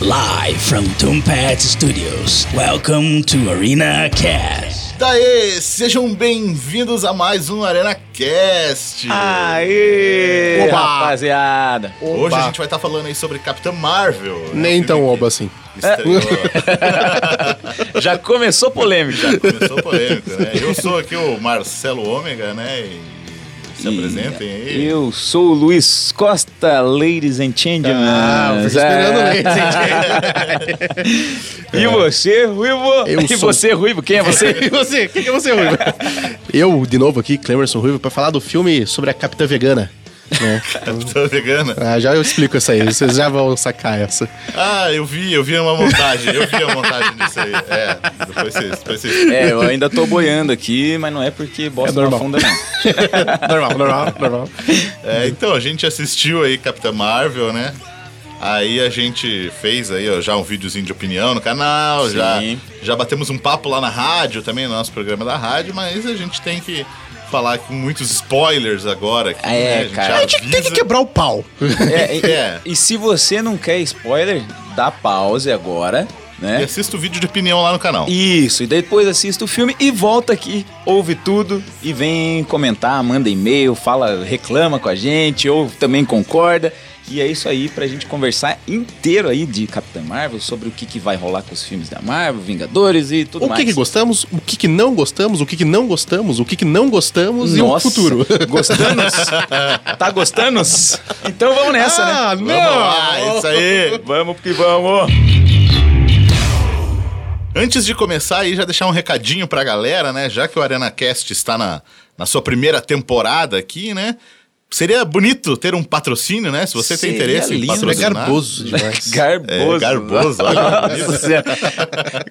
Live from Tombat Studios. Welcome to Arena Cast. Daí, sejam bem-vindos a mais um Arena Cast. Aê, Oba! rapaziada. Hoje Oba. a gente vai estar falando aí sobre Capitã Marvel. né? Nem tão Filme oba assim. Estreou, Já começou polêmica. começou polêmica, né? Eu sou aqui o Marcelo Ômega, né? E se apresentem aí. Eu sou o Luiz Costa, ladies and gentlemen. Ah, eu esperando Ah. ladies E você, Ruivo? Eu e sou- você, Ruivo? Quem é você? E você? Quem que é você, Ruivo? Eu, de novo aqui, Clemerson Ruivo, pra falar do filme sobre a Capitã Vegana. Né? Vegana. Ah, já eu explico essa aí, vocês já vão sacar essa. Ah, eu vi, eu vi uma montagem. Eu vi a montagem disso aí. É, depois vocês. Depois vocês... é, eu ainda tô boiando aqui, mas não é porque bosta É normal. afunda, não. Normal, normal, normal. É, então, a gente assistiu aí Capitã Marvel, né? Aí a gente fez aí, ó, já um videozinho de opinião no canal, Sim. já, já batemos um papo lá na rádio também, no nosso programa da rádio, mas a gente tem que falar com muitos spoilers agora aqui, É, né? A gente cara. A gente tem que quebrar o pau. É, e, É. e se você não quer spoiler, dá pause agora, E né? assista o vídeo de opinião lá no canal. Isso, e depois assista o filme e volta aqui, ouve tudo e vem comentar, manda e-mail, fala, reclama com a gente, ou também concorda. E é isso aí pra gente conversar inteiro aí de Capitã Marvel, sobre o que, que vai rolar com os filmes da Marvel, Vingadores e tudo O mais. que, que gostamos, o que, que não gostamos, o que, que não gostamos, o que, que não gostamos Nossa, e o futuro. Gostando? tá gostando? Então vamos nessa, Ah, né? Vamos lá, isso aí. Vamos que vamos! Antes de começar aí, já deixar um recadinho pra galera, né? Já que o Arena Cast está na, na sua primeira temporada aqui, né? Seria bonito ter um patrocínio, né? Se você tem Seria interesse em lindo. É patrocinar. garboso demais. Garboso. É, garboso, Nossa.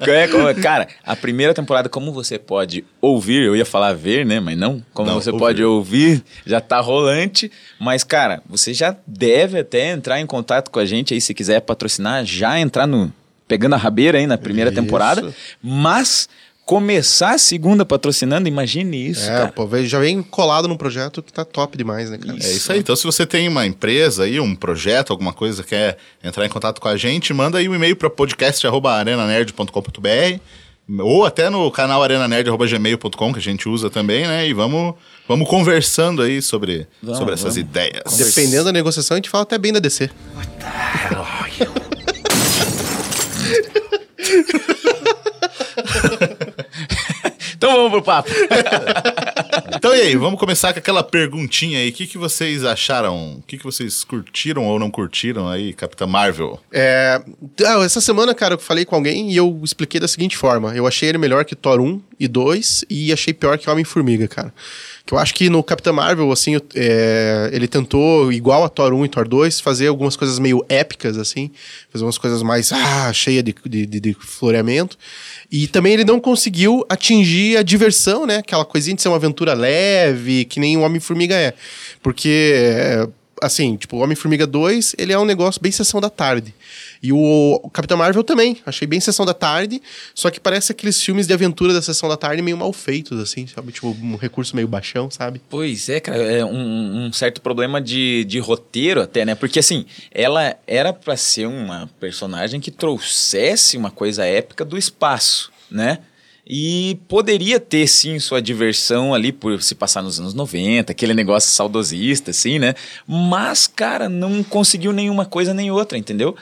É, Cara, a primeira temporada, como você pode ouvir, eu ia falar ver, né? Mas não. Como Não, você ouvir. pode ouvir, já tá rolante. Mas, cara, você já deve até entrar em contato com a gente aí, se quiser patrocinar, já entrar no. Pegando a rabeira aí na primeira Isso. temporada. Mas começar a segunda patrocinando, imagine isso, É, cara. pô, já vem colado num projeto que tá top demais, né, cara? É isso aí. Então, se você tem uma empresa aí, um projeto, alguma coisa, quer entrar em contato com a gente, manda aí um e-mail para podcast.arenanerd.com.br ou até no canal arenanerd.gmail.com, que a gente usa também, né? E vamos, vamos conversando aí sobre, Vamos, sobre essas vamos. ideias. Dependendo da negociação, a gente fala até bem da DC. Então vamos pro papo. Então, e aí, vamos começar com aquela perguntinha aí. O que, que vocês acharam? O que, que vocês curtiram ou não curtiram aí, Capitã Marvel? É, ah, essa semana, cara, eu falei com alguém e eu expliquei da seguinte forma: eu achei ele melhor que Thor 1 e 2 e achei pior que Homem-Formiga, cara. Que eu acho que no Capitão Marvel, assim, é, ele tentou, igual a Thor 1 e Thor 2, fazer algumas coisas meio épicas, assim, fazer umas coisas mais ah, cheia de, de, de, de floreamento. E também ele não conseguiu atingir a diversão, né? Aquela coisinha de ser uma aventura leve, que nem o Homem-Formiga é. Porque. é, assim, tipo, o Homem-Formiga 2, ele é um negócio bem sessão da tarde. E o, Capitão Marvel também, achei bem sessão da tarde, só que parece aqueles filmes de aventura da sessão da tarde meio mal feitos, assim, sabe? Tipo, um recurso meio baixão, sabe? Pois é, cara, é um, um certo problema de, de roteiro até, né? Porque assim, ela era pra ser uma personagem que trouxesse uma coisa épica do espaço, né? E poderia ter, sim, sua diversão ali por se passar nos anos 90, aquele negócio saudosista, assim, né? Mas, cara, não conseguiu nenhuma coisa nem outra, entendeu?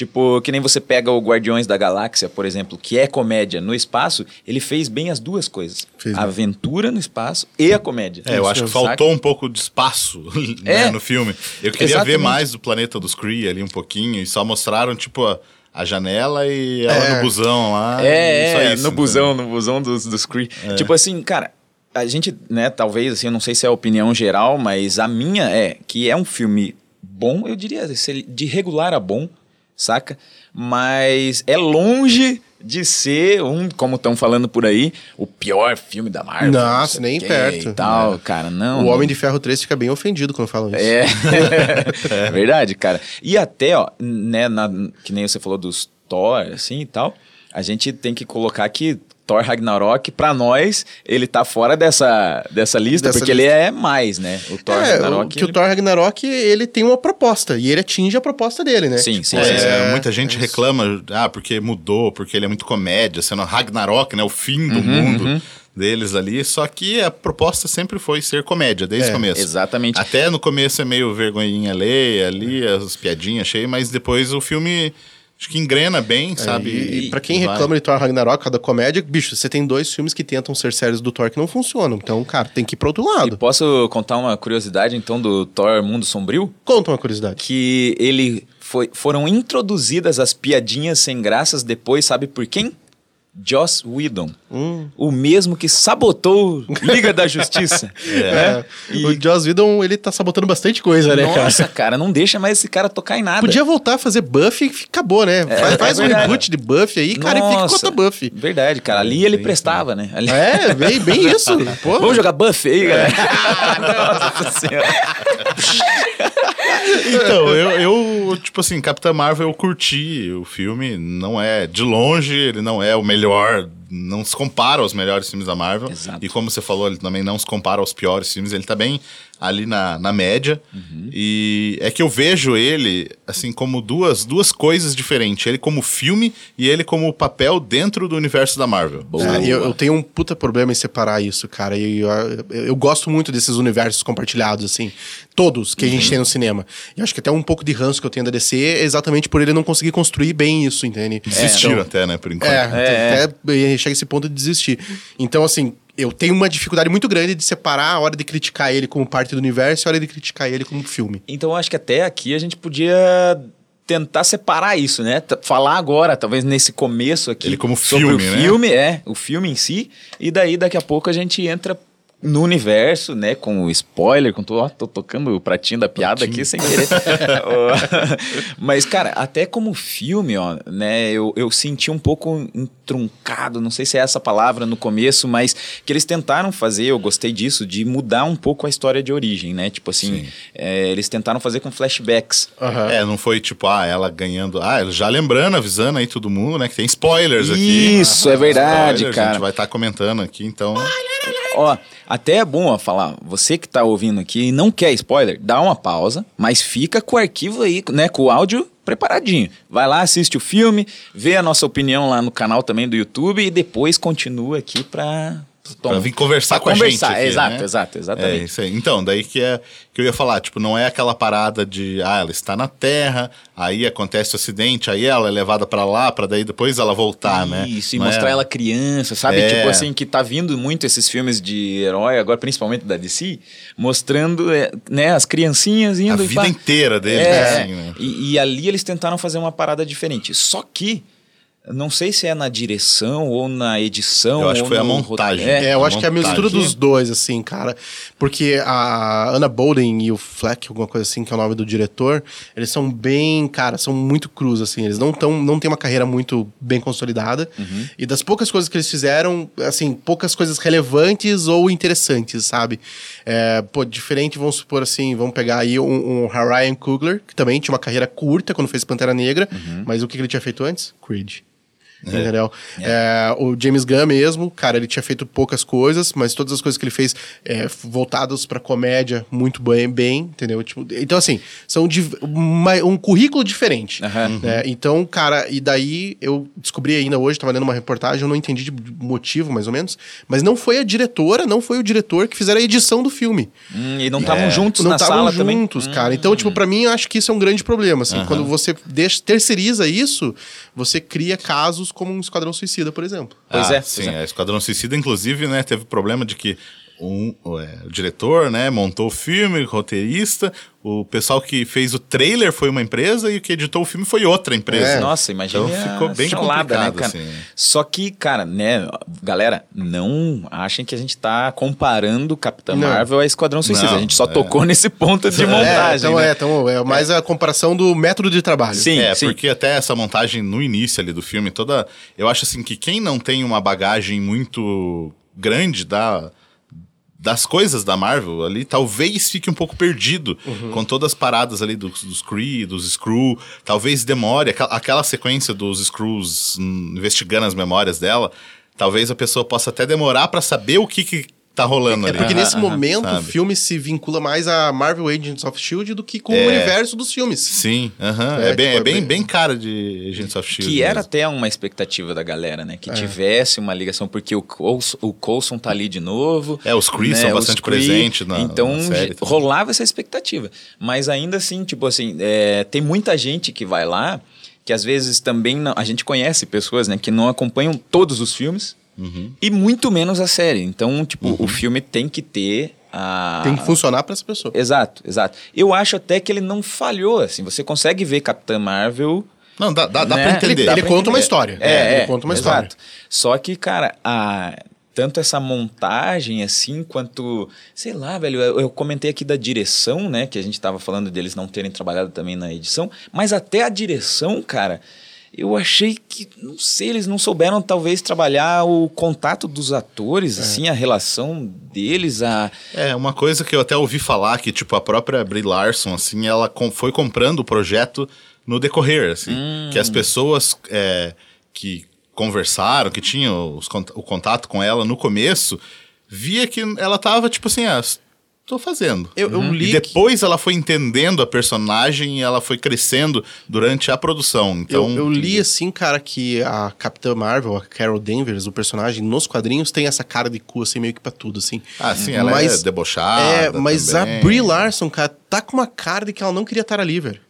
Tipo, que nem você pega o Guardiões da Galáxia, por exemplo, que é comédia no espaço, ele fez bem as duas coisas. Fez a bem. aventura no espaço e a comédia. É, eu acho que Saca? faltou um pouco de espaço né, É. no filme. Eu queria ver Exatamente. mais do planeta dos Kree ali um pouquinho e só mostraram, tipo, a, a janela e ela É. no busão lá. e É, é, isso, no entendeu? busão, no busão dos, dos Kree. Tipo assim, cara, a gente, né, talvez, assim, eu não sei se é a opinião geral, mas a minha é que é um filme bom, eu diria, se- de regular a bom, saca? Mas é longe de ser um, como estão falando por aí, o pior filme da Marvel. Nossa, nem perto. Tal, cara, não. o Homem de Ferro 3 fica bem ofendido quando falam isso. É. é verdade, cara. E até, ó, né, na- que nem você falou dos Thor, assim e tal, a gente tem que colocar que Thor Ragnarok, pra nós, ele tá fora dessa, dessa lista, Dessa porque lista. ele é mais, né? O Thor É, Ragnarok. o, que o ele- Thor Ragnarok, ele tem uma proposta, e ele atinge a proposta dele, né? Sim, sim, É, sim. sim. muita gente reclama, ah, porque mudou, porque ele é muito comédia, sendo Ragnarok, né? O fim do mundo deles ali. Só que a proposta sempre foi ser comédia, desde É, o começo. Exatamente. Até no começo é meio vergonhinha alheia ali, as piadinhas cheias, mas depois o filme acho que engrena bem, sabe? E, e pra quem vai. reclama de Thor Ragnarok, da comédia, bicho, você tem dois filmes que tentam ser séries do Thor que não funcionam. Então, cara, tem que ir pro outro E lado. posso contar uma curiosidade, então, do Thor Mundo Sombrio? Conta uma curiosidade. Que ele foi, foram introduzidas as piadinhas sem graças depois, sabe por quem? Joss Whedon. Hum. O mesmo que sabotou Liga da Justiça. É. E- O Joss Whedon, ele tá sabotando bastante coisa, né, cara? Nossa, cara, não deixa mais esse cara tocar em nada. Podia voltar a fazer Buffy e acabou, né? faz é faz um verdade. reboot de Buffy aí, cara, e fica com Nossa, outra Buffy. Verdade, cara. Ali ele prestava, né? Ali... É, bem, bem isso. Pô. Vamos jogar Buff aí, galera. Nossa senhora. Então, eu, eu, tipo assim, Capitã Marvel eu curti o filme, não é, de longe, ele não é o melhor, não se compara aos melhores filmes da Marvel. Exato. E como você falou, ele também não se compara aos piores filmes, ele tá bem ali na, na média. E é que eu vejo ele, assim, como duas, duas coisas diferentes. Ele como filme e ele como papel dentro do universo da Marvel. É, eu, eu tenho um puta problema em separar isso, cara. E eu, eu, eu gosto muito desses universos compartilhados, assim. Todos que a gente tem no cinema. E acho que até um pouco de ranço que eu tenho da DC é exatamente por ele não conseguir construir bem isso, entende? Desistiram Então, até, né, por enquanto. É, até chega esse ponto de desistir. Então, assim, eu tenho uma dificuldade muito grande de separar a hora de criticar ele como parte do universo e a hora de criticar ele como filme. Então eu acho que até aqui a gente podia tentar separar isso, né? T- Falar agora, talvez nesse começo aqui. Ele como sobre filme, o né? filme, é, o filme em si. E daí daqui a pouco a gente entra no universo, né, com o spoiler, com todo, ó, tô tocando o pratinho da piada aqui sem querer. Mas, cara, até como filme, ó, né, eu, eu senti um pouco entruncado, não sei se é essa palavra no começo, mas que eles tentaram fazer, eu gostei disso, de mudar um pouco a história de origem, né? Tipo assim, é, eles tentaram fazer com flashbacks. É, não foi tipo, ah, ela ganhando. Ah, já lembrando, avisando aí todo mundo, né? Que tem spoilers aqui. Isso, é verdade, Spoilers, A cara. gente vai estar comentando aqui, então. Ó, até é bom ó, falar, você que tá ouvindo aqui e não quer spoiler, dá uma pausa, mas fica com o arquivo aí, né, com o áudio preparadinho. Vai lá, assiste o filme, vê a nossa opinião lá no canal também do YouTube e depois continua aqui pra... Pra vir conversar pra com a gente conversar, aqui, exato, né? exato, É exatamente. isso aí. Então, daí que, é, que eu ia falar, tipo, não é aquela parada de, ah, ela está na Terra, aí acontece o acidente, aí ela é levada pra lá, pra daí depois ela voltar, né? Isso, e Não é- mostrar ela criança, sabe? É. Tipo assim, que tá vindo muito esses filmes de herói, agora principalmente da DC, mostrando é, né, as criancinhas A indo e vida pá. inteira deles, É, assim, né? e, e ali eles tentaram fazer uma parada diferente. Só que, não sei se é na direção ou na edição. Eu acho ou que foi a montagem. roteiro. É, eu a acho que é a mistura montagem. dos dois, assim, cara. Porque a Anna Bolden e o Fleck, alguma coisa assim, que é o nome do diretor, eles são bem, cara, são muito crus, assim. Eles não, tão, não têm uma carreira muito bem consolidada. E das poucas coisas que eles fizeram, assim, poucas coisas relevantes ou interessantes, sabe? É, pô, diferente, vamos supor assim, vamos pegar aí um, um Ryan Coogler, que também tinha uma carreira curta quando fez Pantera Negra, mas o que que ele tinha feito antes? Creed. Entendeu? É, o James Gunn mesmo, cara, ele tinha feito poucas coisas, mas todas as coisas que ele fez é, voltadas pra comédia muito bem, bem entendeu? Tipo, então, assim, são de, uma- um currículo diferente. Aham. né? Então, cara, e daí eu descobri ainda hoje, tava lendo uma reportagem, eu não entendi de motivo, mais ou menos, mas não foi a diretora, não foi o diretor que fizeram a edição do filme. Hum, e não estavam juntos não na estavam sala também. juntos, cara. Então, tipo, pra mim, eu acho que isso é um grande problema, assim. Quando você deixa, terceiriza isso, você cria casos como um Esquadrão Suicida, por exemplo. Pois Ah, é, Sim, pois é. a Esquadrão Suicida, inclusive, né, teve problema de que um, é, o diretor, né, montou o filme, o roteirista, o pessoal que fez o trailer foi uma empresa e o que editou o filme foi outra empresa. É. Nossa, imagina. Então ficou bem salada, né, complicado, cara? assim. Só que, cara, né, galera, não achem que a gente tá comparando Capitã Não. Marvel a Esquadrão Suicida. Não, a gente só é. tocou nesse ponto de montagem. é, então né? é, então é mais a comparação do método de trabalho. Sim, É, sim. porque até essa montagem no início ali do filme, toda. Eu acho assim que quem não tem uma bagagem muito grande da. Das coisas da Marvel ali, talvez fique um pouco perdido Uhum. com todas as paradas ali dos, dos Kree, dos Skrull. Talvez demore, aquela, aquela sequência dos Skrulls hum, investigando as memórias dela. talvez a pessoa possa até demorar pra saber o que, que tá rolando É ali. porque nesse momento o filme se vincula mais a Marvel Agents of S.H.I.E.L.D. do que com É. o universo dos filmes. Sim, aham. É, é, bem, tipo, é bem, é bem- bem cara de Agents of S.H.I.E.L.D. Que era mesmo. até uma expectativa da galera, né? É. Que tivesse uma ligação, porque o Coulson, o Coulson tá ali de novo. É, os Kree são os bastante presentes na- Então na série rolava essa expectativa. Mas ainda assim, tipo assim, é, tem muita gente que vai lá que às vezes também não- a gente conhece pessoas, né, que não acompanham todos os filmes Uhum. e muito menos a série. Então, tipo, o filme tem que ter a Tem que funcionar pra essa pessoa. Exato, exato. Eu acho até que ele não falhou, assim. Você consegue ver Capitã Marvel Não, dá, dá, dá né? pra entender. Dá Ele pra conta uma entender. história. É, É, ele é, conta uma exato. história. Só que, cara, a, tanto essa montagem, assim, quanto... Sei lá, velho, eu, eu comentei aqui da direção, né? Que a gente tava falando deles não terem trabalhado também na edição. Mas até a direção, cara... Eu achei que, não sei, eles não souberam talvez trabalhar o contato dos atores, É. assim, a relação deles, a... É, uma coisa que eu até ouvi falar que, tipo, a própria Brie Larson, assim, ela com- foi comprando o projeto no decorrer, assim. Que as pessoas é, que conversaram, que tinham os o contato com ela no começo, via que ela tava, tipo assim, ah, tô fazendo. Eu, eu li E que- depois ela foi entendendo a personagem e ela foi crescendo durante a produção. Então, eu, eu li assim, cara, que a Capitã Marvel, a Carol Danvers, o personagem, nos quadrinhos tem essa cara de cu, assim, meio que pra tudo, assim. Ah, sim, ela Mas- é debochada. é, mas também. a Brie Larson, cara, tá com uma cara de que ela não queria estar ali, velho.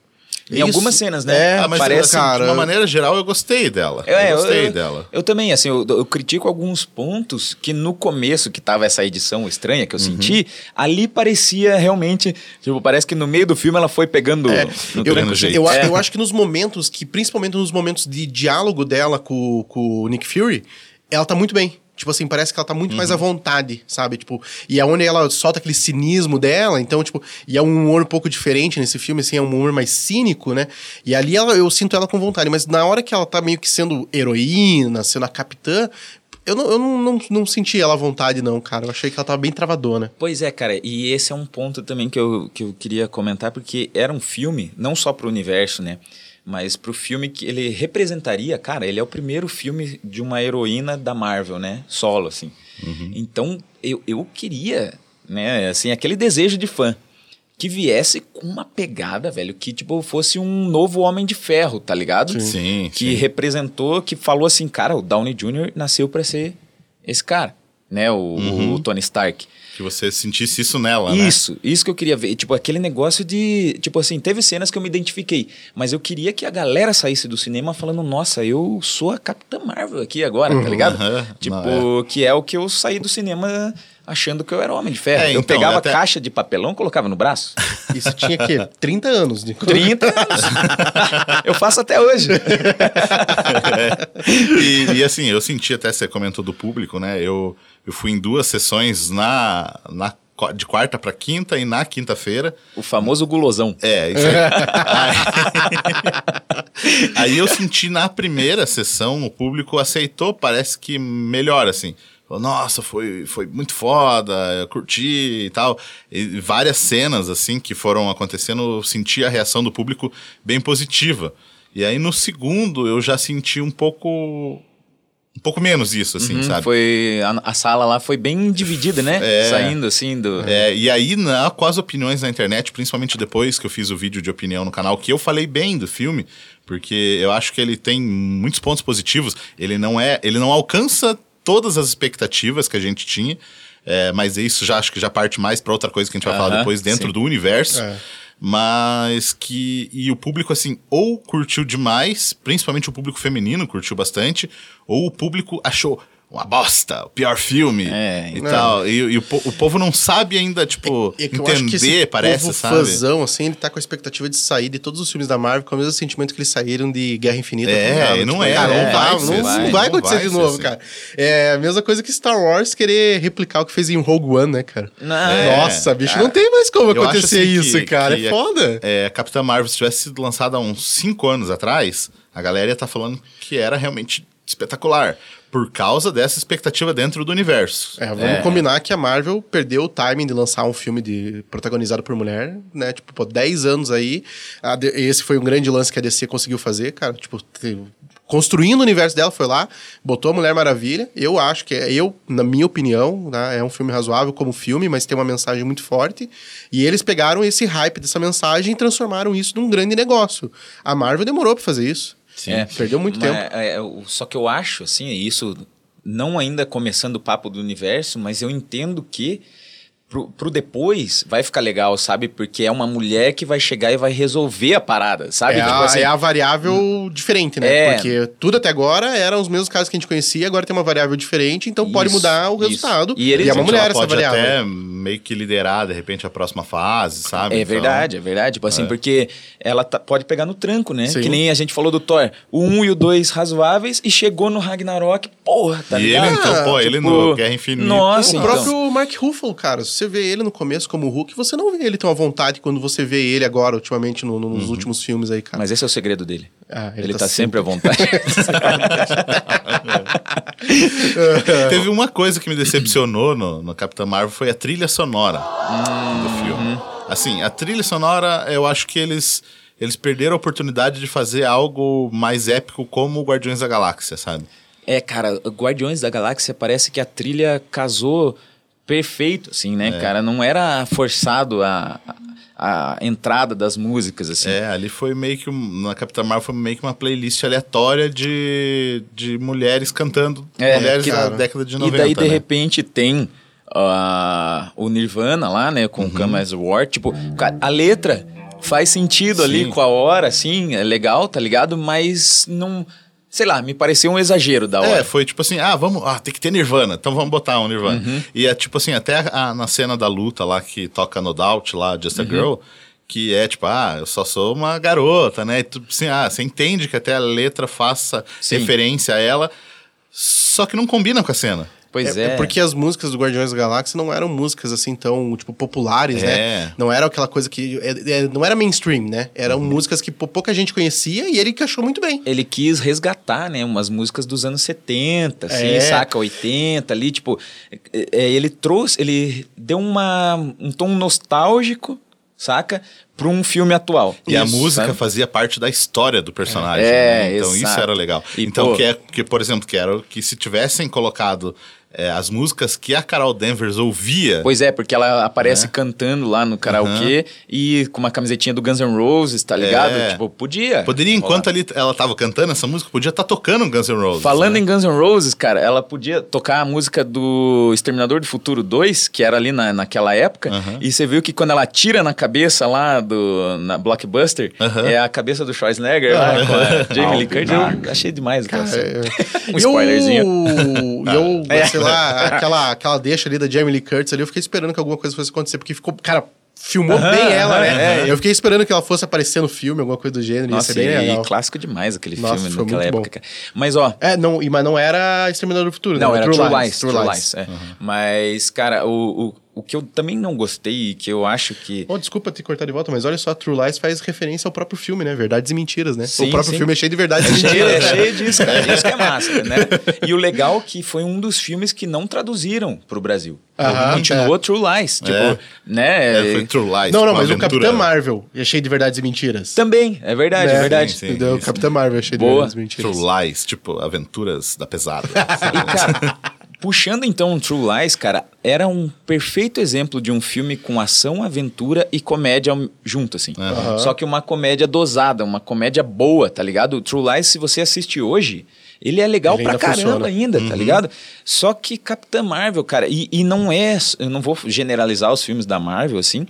Em Isso- algumas cenas, né? É, Ah, mas Parece, assim, cara, de uma maneira geral, eu gostei dela. É, eu gostei eu, dela. Eu também, assim, eu, eu critico alguns pontos que no começo, que tava essa edição estranha que eu Uhum. senti, ali parecia realmente. Tipo, parece que no meio do filme ela foi pegando. É, no eu, tranco jeito. eu, É. eu acho que nos momentos que, principalmente nos momentos de diálogo dela com, com o Nick Fury, ela tá muito bem. Tipo assim, parece que ela tá muito mais à Uhum. vontade, sabe? Tipo, e é onde ela solta aquele cinismo dela, então, tipo, e é um humor um pouco diferente nesse filme, assim, é um humor mais cínico, né? E ali ela, eu sinto ela com vontade, mas na hora que ela tá meio que sendo heroína, sendo a capitã, eu não, eu não, não, não senti ela à vontade, não, cara. Eu achei que ela tava bem travadona. Pois é, cara, e esse é um ponto também que eu, que eu queria comentar, porque era um filme, não só pro universo, né? Mas pro filme que ele representaria, cara, ele é o primeiro filme de uma heroína da Marvel, né? Solo, assim. Então, eu, eu queria, né, assim, aquele desejo de fã que viesse com uma pegada, velho, que tipo fosse um novo Homem de Ferro, tá ligado? Sim, Que sim. representou, que falou assim, cara, o Downey Jr. nasceu pra ser esse cara, né? O, o Tony Stark. Que você sentisse isso nela, né? Isso, isso que eu queria ver. Tipo, aquele negócio de. Tipo assim, teve cenas que eu me identifiquei. Mas eu queria que a galera saísse do cinema falando, nossa, eu sou a Capitã Marvel aqui agora, tá ligado? Aham, Tipo, não, que é o que eu saí do cinema achando que eu era Homem de Ferro. É, eu então, pegava até- caixa de papelão, colocava no braço. Isso tinha, que 30 anos. De... 30 anos. eu faço até hoje. e, e, assim, eu senti até, você comentou do público, né? Eu, eu fui em duas sessões na, na, de quarta pra quinta e na quinta-feira. O famoso gulosão. É, isso aí. aí eu senti na primeira sessão, o público aceitou, parece que melhor, assim. Falou, Nossa, foi, foi muito foda, eu curti e tal. E várias cenas, assim, que foram acontecendo, eu senti a reação do público bem positiva. E aí no segundo eu já senti um pouco. Um pouco menos isso, assim, Uhum, sabe? Foi, a, a sala lá foi bem dividida, né? É. Saindo assim do. É, e aí, na, com as opiniões na internet, principalmente depois que eu fiz o vídeo de opinião no canal, que eu falei bem do filme, porque eu acho que ele tem muitos pontos positivos. Ele não é. Ele não alcança todas as expectativas que a gente tinha. é, mas isso já acho que já parte mais para outra coisa que a gente vai falar Aham, depois dentro sim. do universo. É. Mas que. E o público, assim, ou curtiu demais, principalmente o público feminino curtiu bastante, ou o público achou uma bosta, o pior filme É, e então. tal. E, e o, o povo não sabe ainda, tipo, É que eu acho que esse entender, parece, povo sabe? fãzão, assim, ele tá com a expectativa de sair de todos os filmes da Marvel com o mesmo sentimento que eles saíram de Guerra Infinita. É, tá e não é, cara, não não, vai vai, não, assim, não não vai acontecer vai de novo, assim. cara. É a mesma coisa que Star Wars querer replicar o que fez em Rogue One, né, cara? Não, É, Nossa, bicho, cara. não tem mais como acontecer assim, isso, que- cara. que é foda. É, a Capitã Marvel, se tivesse sido lançada há uns 5 anos atrás, a galera ia estar falando que era realmente espetacular. Por causa dessa expectativa dentro do universo. É, vamos combinar que a Marvel perdeu o timing de lançar um filme de, protagonizado por mulher, né? Tipo, pô, 10 anos aí. A esse foi um grande lance que a DC conseguiu fazer, cara. Tipo, construindo o universo dela, foi lá, botou a Mulher Maravilha. Eu acho que, é, eu, na minha opinião, né, é um filme razoável como filme, mas tem uma mensagem muito forte. E eles pegaram esse hype dessa mensagem e transformaram isso num grande negócio. A Marvel demorou pra fazer isso. Sim. É. Perdeu muito Mas, tempo. é, é, só que eu acho, assim, isso não ainda começando o papo do universo, mas eu entendo que pro, pro depois vai ficar legal, sabe? Porque é uma mulher que vai chegar e vai resolver a parada, sabe? É, Tipo a, assim, é a variável diferente, né? É. Porque tudo até agora eram os mesmos casos que a gente conhecia, agora tem uma variável diferente, então pode Isso, mudar o isso. resultado. E eles- é uma mulher ela essa pode variável. até meio que liderar, de repente, a próxima fase, sabe? É Então, verdade, é verdade. Tipo assim, porque ela tá- pode pegar no tranco, né? Sim. Que nem a gente falou do Thor. O 1 e o 2 razoáveis e chegou no Ragnarok, porra, tá e ligado? ele, então, pô, ele Tipo, no Guerra Infinita. Nossa, o então. próprio Mark Ruffalo, cara, se você vê ele no começo como Hulk, você não vê ele tão à vontade quando você vê ele agora, ultimamente, no- no- nos Uhum. últimos filmes aí, cara. Mas esse é o segredo dele. Ah, ele, tá, sempre à vontade. Teve uma coisa que me decepcionou no, no Capitão Marvel foi a trilha sonora Hum, do filme. Assim, a trilha sonora, eu acho que eles, eles perderam a oportunidade de fazer algo mais épico como o Guardiões da Galáxia, sabe? É, cara, Guardiões da Galáxia parece que a trilha casou perfeito, assim, né, É. cara? Não era forçado a, a, entrada das músicas, assim. É, ali foi meio que. Na Capitã Marvel foi meio que uma playlist aleatória de, de mulheres cantando. É, mulheres que- da década de 90. e daí, de né? repente, tem ah, o Nirvana lá, né, Uhum. com Come As War. Tipo, a letra faz sentido ali Sim. com a hora, assim, é legal, tá ligado? Mas não... Sei lá, me pareceu um exagero da hora. É, foi tipo assim, ah, vamos, ah, tem que ter Nirvana, então vamos botar um Nirvana. Uhum. E é tipo assim, até a- na cena da luta lá que toca no Doubt lá, Just Uhum. a Girl, que é tipo, ah, eu só sou uma garota, né? E tu, assim, ah, você entende que até a letra faça Sim. referência a ela, só que não combina com a cena. Pois É, é. é porque as músicas do Guardiões da Galáxia não eram músicas assim tão, tipo, populares, É. né? Não era aquela coisa que. é- é- não era mainstream, né? Eram Uhum. músicas que pou- pouca gente conhecia e ele encaixou muito bem. ele quis resgatar, né, umas músicas dos anos 70, assim, É. saca, 80 ali, tipo, ele trouxe, ele deu uma, um tom nostálgico, saca, para um filme atual. E a Isso, música sabe? fazia parte da história do personagem. É, né? Então isso exato. era legal. E, então, pô- que, é, que, por exemplo, que era que se tivessem colocado é, as músicas que a Carol Danvers ouvia. Pois é, porque ela aparece Né? cantando lá no karaokê e com uma camisetinha do Guns N' Roses, tá ligado? É. Tipo, podia. Poderia, enquanto ali ela tava cantando essa música, podia estar tocando Guns N' Roses. Falando né? em Guns N' Roses, cara, ela podia tocar a música do Exterminador do Futuro 2, que era ali na, naquela época, Aham. e você viu que quando ela tira na cabeça lá do na Blockbuster, Aham. é a cabeça do Schwarzenegger lá com a Jamie Lee Curtis. Eu achei demais aquela cena. É. Um spoilerzinho. E eu, É. sei lá, aquela, aquela deixa ali da Jamie Lee Curtis ali, eu fiquei esperando que alguma coisa fosse acontecer, porque ficou, cara, filmou bem ela, né? é. Eu fiquei esperando que ela fosse aparecer no filme, alguma coisa do gênero, Nossa, ia ser bem e, legal. clássico demais aquele Nossa, filme foi naquela muito época. bom. Mas, ó, É, não, mas não era Exterminador do Futuro, Não, né? era True, Lies. True Lies. Lies, é. Mas, cara, o, o, o que eu também não gostei, que eu acho que... Oh, desculpa te cortar de volta, mas olha só, True Lies faz referência ao próprio filme, né? Verdades e mentiras, né? Sim, o próprio sim. filme é cheio de verdades e É cheio, mentiras. é né? cheio disso, cara. Isso que é massa, né? E o legal é que foi um dos filmes que não traduziram pro Brasil. Aham, Continuou é. True Lies. Tipo, É. né? É, foi True Lies. Não, não, mas o aventura- Capitão Marvel é cheio de verdades e mentiras. Também, é verdade, Né? é verdade. Sim, sim. Entendeu? O. Capitão Marvel é cheio de Boa. verdades e mentiras. True Lies, tipo, aventuras da pesada. E, cara, puxando então o True Lies, cara, era um perfeito exemplo de um filme com ação, aventura e comédia junto, assim. Aham. Só que uma comédia dosada, uma comédia boa, tá ligado? O True Lies, se você assiste hoje, ele é legal Ele pra ainda caramba funciona. ainda, tá ligado? Só que Capitã Marvel, cara, e, e não é. Eu não vou generalizar os filmes da Marvel, assim.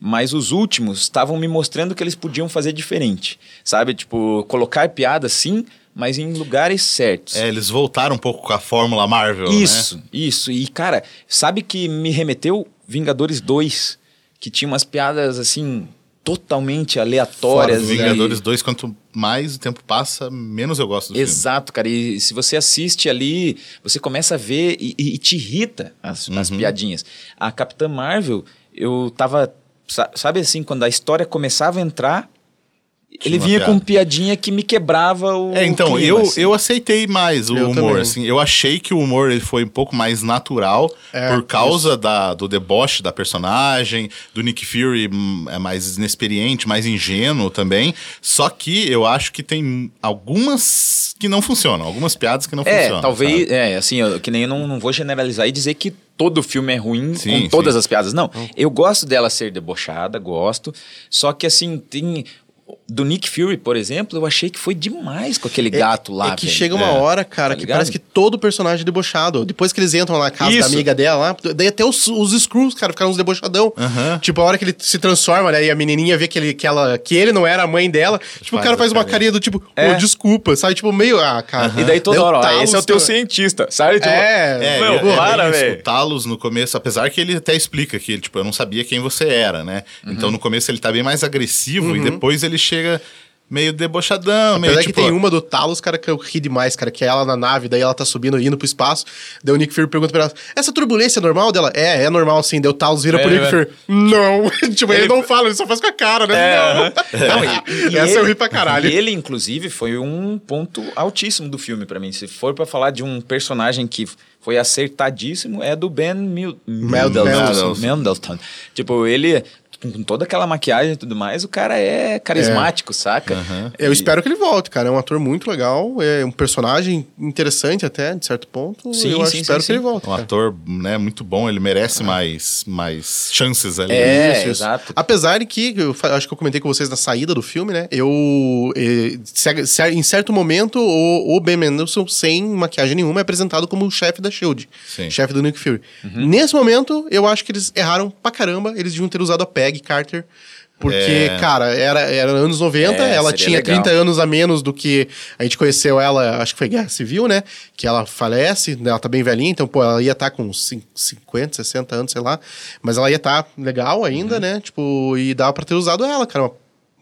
Mas os últimos estavam me mostrando que eles podiam fazer diferente. Sabe? Tipo, colocar piada sim, mas em lugares certos. é, eles voltaram um pouco com a fórmula Marvel, Isso, né? isso. E, cara, sabe que me remeteu Vingadores 2, que tinha umas piadas assim, totalmente aleatórias. Fora Vingadores 2, quanto mais o tempo passa, menos eu gosto do Exato, cara. E se você assiste ali, você começa a ver e, e- te irrita as, as Uhum. piadinhas. A Capitã Marvel, eu tava. sa- Sabe assim, quando a história começava a entrar, Ele uma vinha piada. com piadinha que me quebrava o. É, então, clima, eu, assim. eu aceitei mais o Eu humor, também. assim. Eu achei que o humor ele foi um pouco mais natural É, por causa da, do deboche da personagem, do Nick Fury hum, é mais inexperiente, mais ingênuo também. Só que eu acho que tem algumas que não funcionam, algumas piadas que não É, funcionam. talvez, sabe? é, assim, eu, que nem eu não, não vou generalizar e dizer que todo filme é ruim Sim, com todas sim. as piadas. Não, eu gosto dela ser debochada, gosto. Só que, assim, tem. Do Nick Fury, por exemplo, eu achei que foi demais com aquele gato lá. É que velho. chega uma É. hora, cara, Tá que ligado? parece que todo personagem é debochado. Depois que eles entram na casa da Isso. amiga dela lá, daí até os, os Screws, cara, ficaram uns debochadão. Aham. Tipo, a hora que ele se transforma, né, e a menininha vê que ele, que ela, que ele não era a mãe dela, tipo, o Faz cara a faz uma carinha. carinha do tipo, É. oh, desculpa, sabe? Tipo, meio, ah, cara. E daí toda Daí o hora, ó, Talos, esse é o teu cara. cientista, sabe? Tipo, É, É, Meu, e- e para, ele velho. escutá-los no começo, apesar que ele até explica que, tipo, eu não sabia quem você era, né? Uhum. Então no começo ele tá bem mais agressivo e depois ele chega meio debochadão, meio Apesar tipo... que tem uma do Talos, cara, que eu ri demais, cara, que é ela na nave, daí ela tá subindo, indo pro espaço, daí o Nick Fury pergunta pra ela, essa turbulência é normal dela? É, é normal sim, daí o Talos vira É, pro Nick é. Fury, não, tipo, ele, não fala, ele só faz com a cara, né? É, não. Não, e- e Essa ele- eu ri pra caralho. e Ele, inclusive, foi um ponto altíssimo do filme pra mim. Se for pra falar de um personagem que foi acertadíssimo, é do Ben Mil Mendelsohn. Mendelsohn. Mendelsohn. Tipo, ele, com toda aquela maquiagem e tudo mais, o cara é carismático, saca? Eu E- espero que ele volte, cara. É um ator muito legal, é um personagem interessante até, de certo ponto. Sim, eu acho, sim, espero sim, que ele sim. volte. Um cara. ator, né, muito bom, ele merece mais, mais chances ali. É, Isso, isso. exato. Apesar de que, eu acho que eu comentei com vocês na saída do filme, né? Eu. eh, em certo momento, o, o Ben Mendelsohn, sem maquiagem nenhuma, é apresentado como o chefe da Shield. Sim. Chefe do Nick Fury. Uhum. Nesse momento, eu acho que eles erraram pra caramba. Eles deviam ter usado a Peg Carter. Porque, É. cara, era, era anos 90, É, ela tinha legal. 30 anos a menos do que a gente conheceu ela, acho que foi Guerra Civil, né? Que ela falece, né? ela tá bem velhinha, então, pô, ela ia estar com cin- 50, 60 anos, sei lá. Mas ela ia estar legal ainda, né? Tipo, e dava pra ter usado ela, cara. Uma,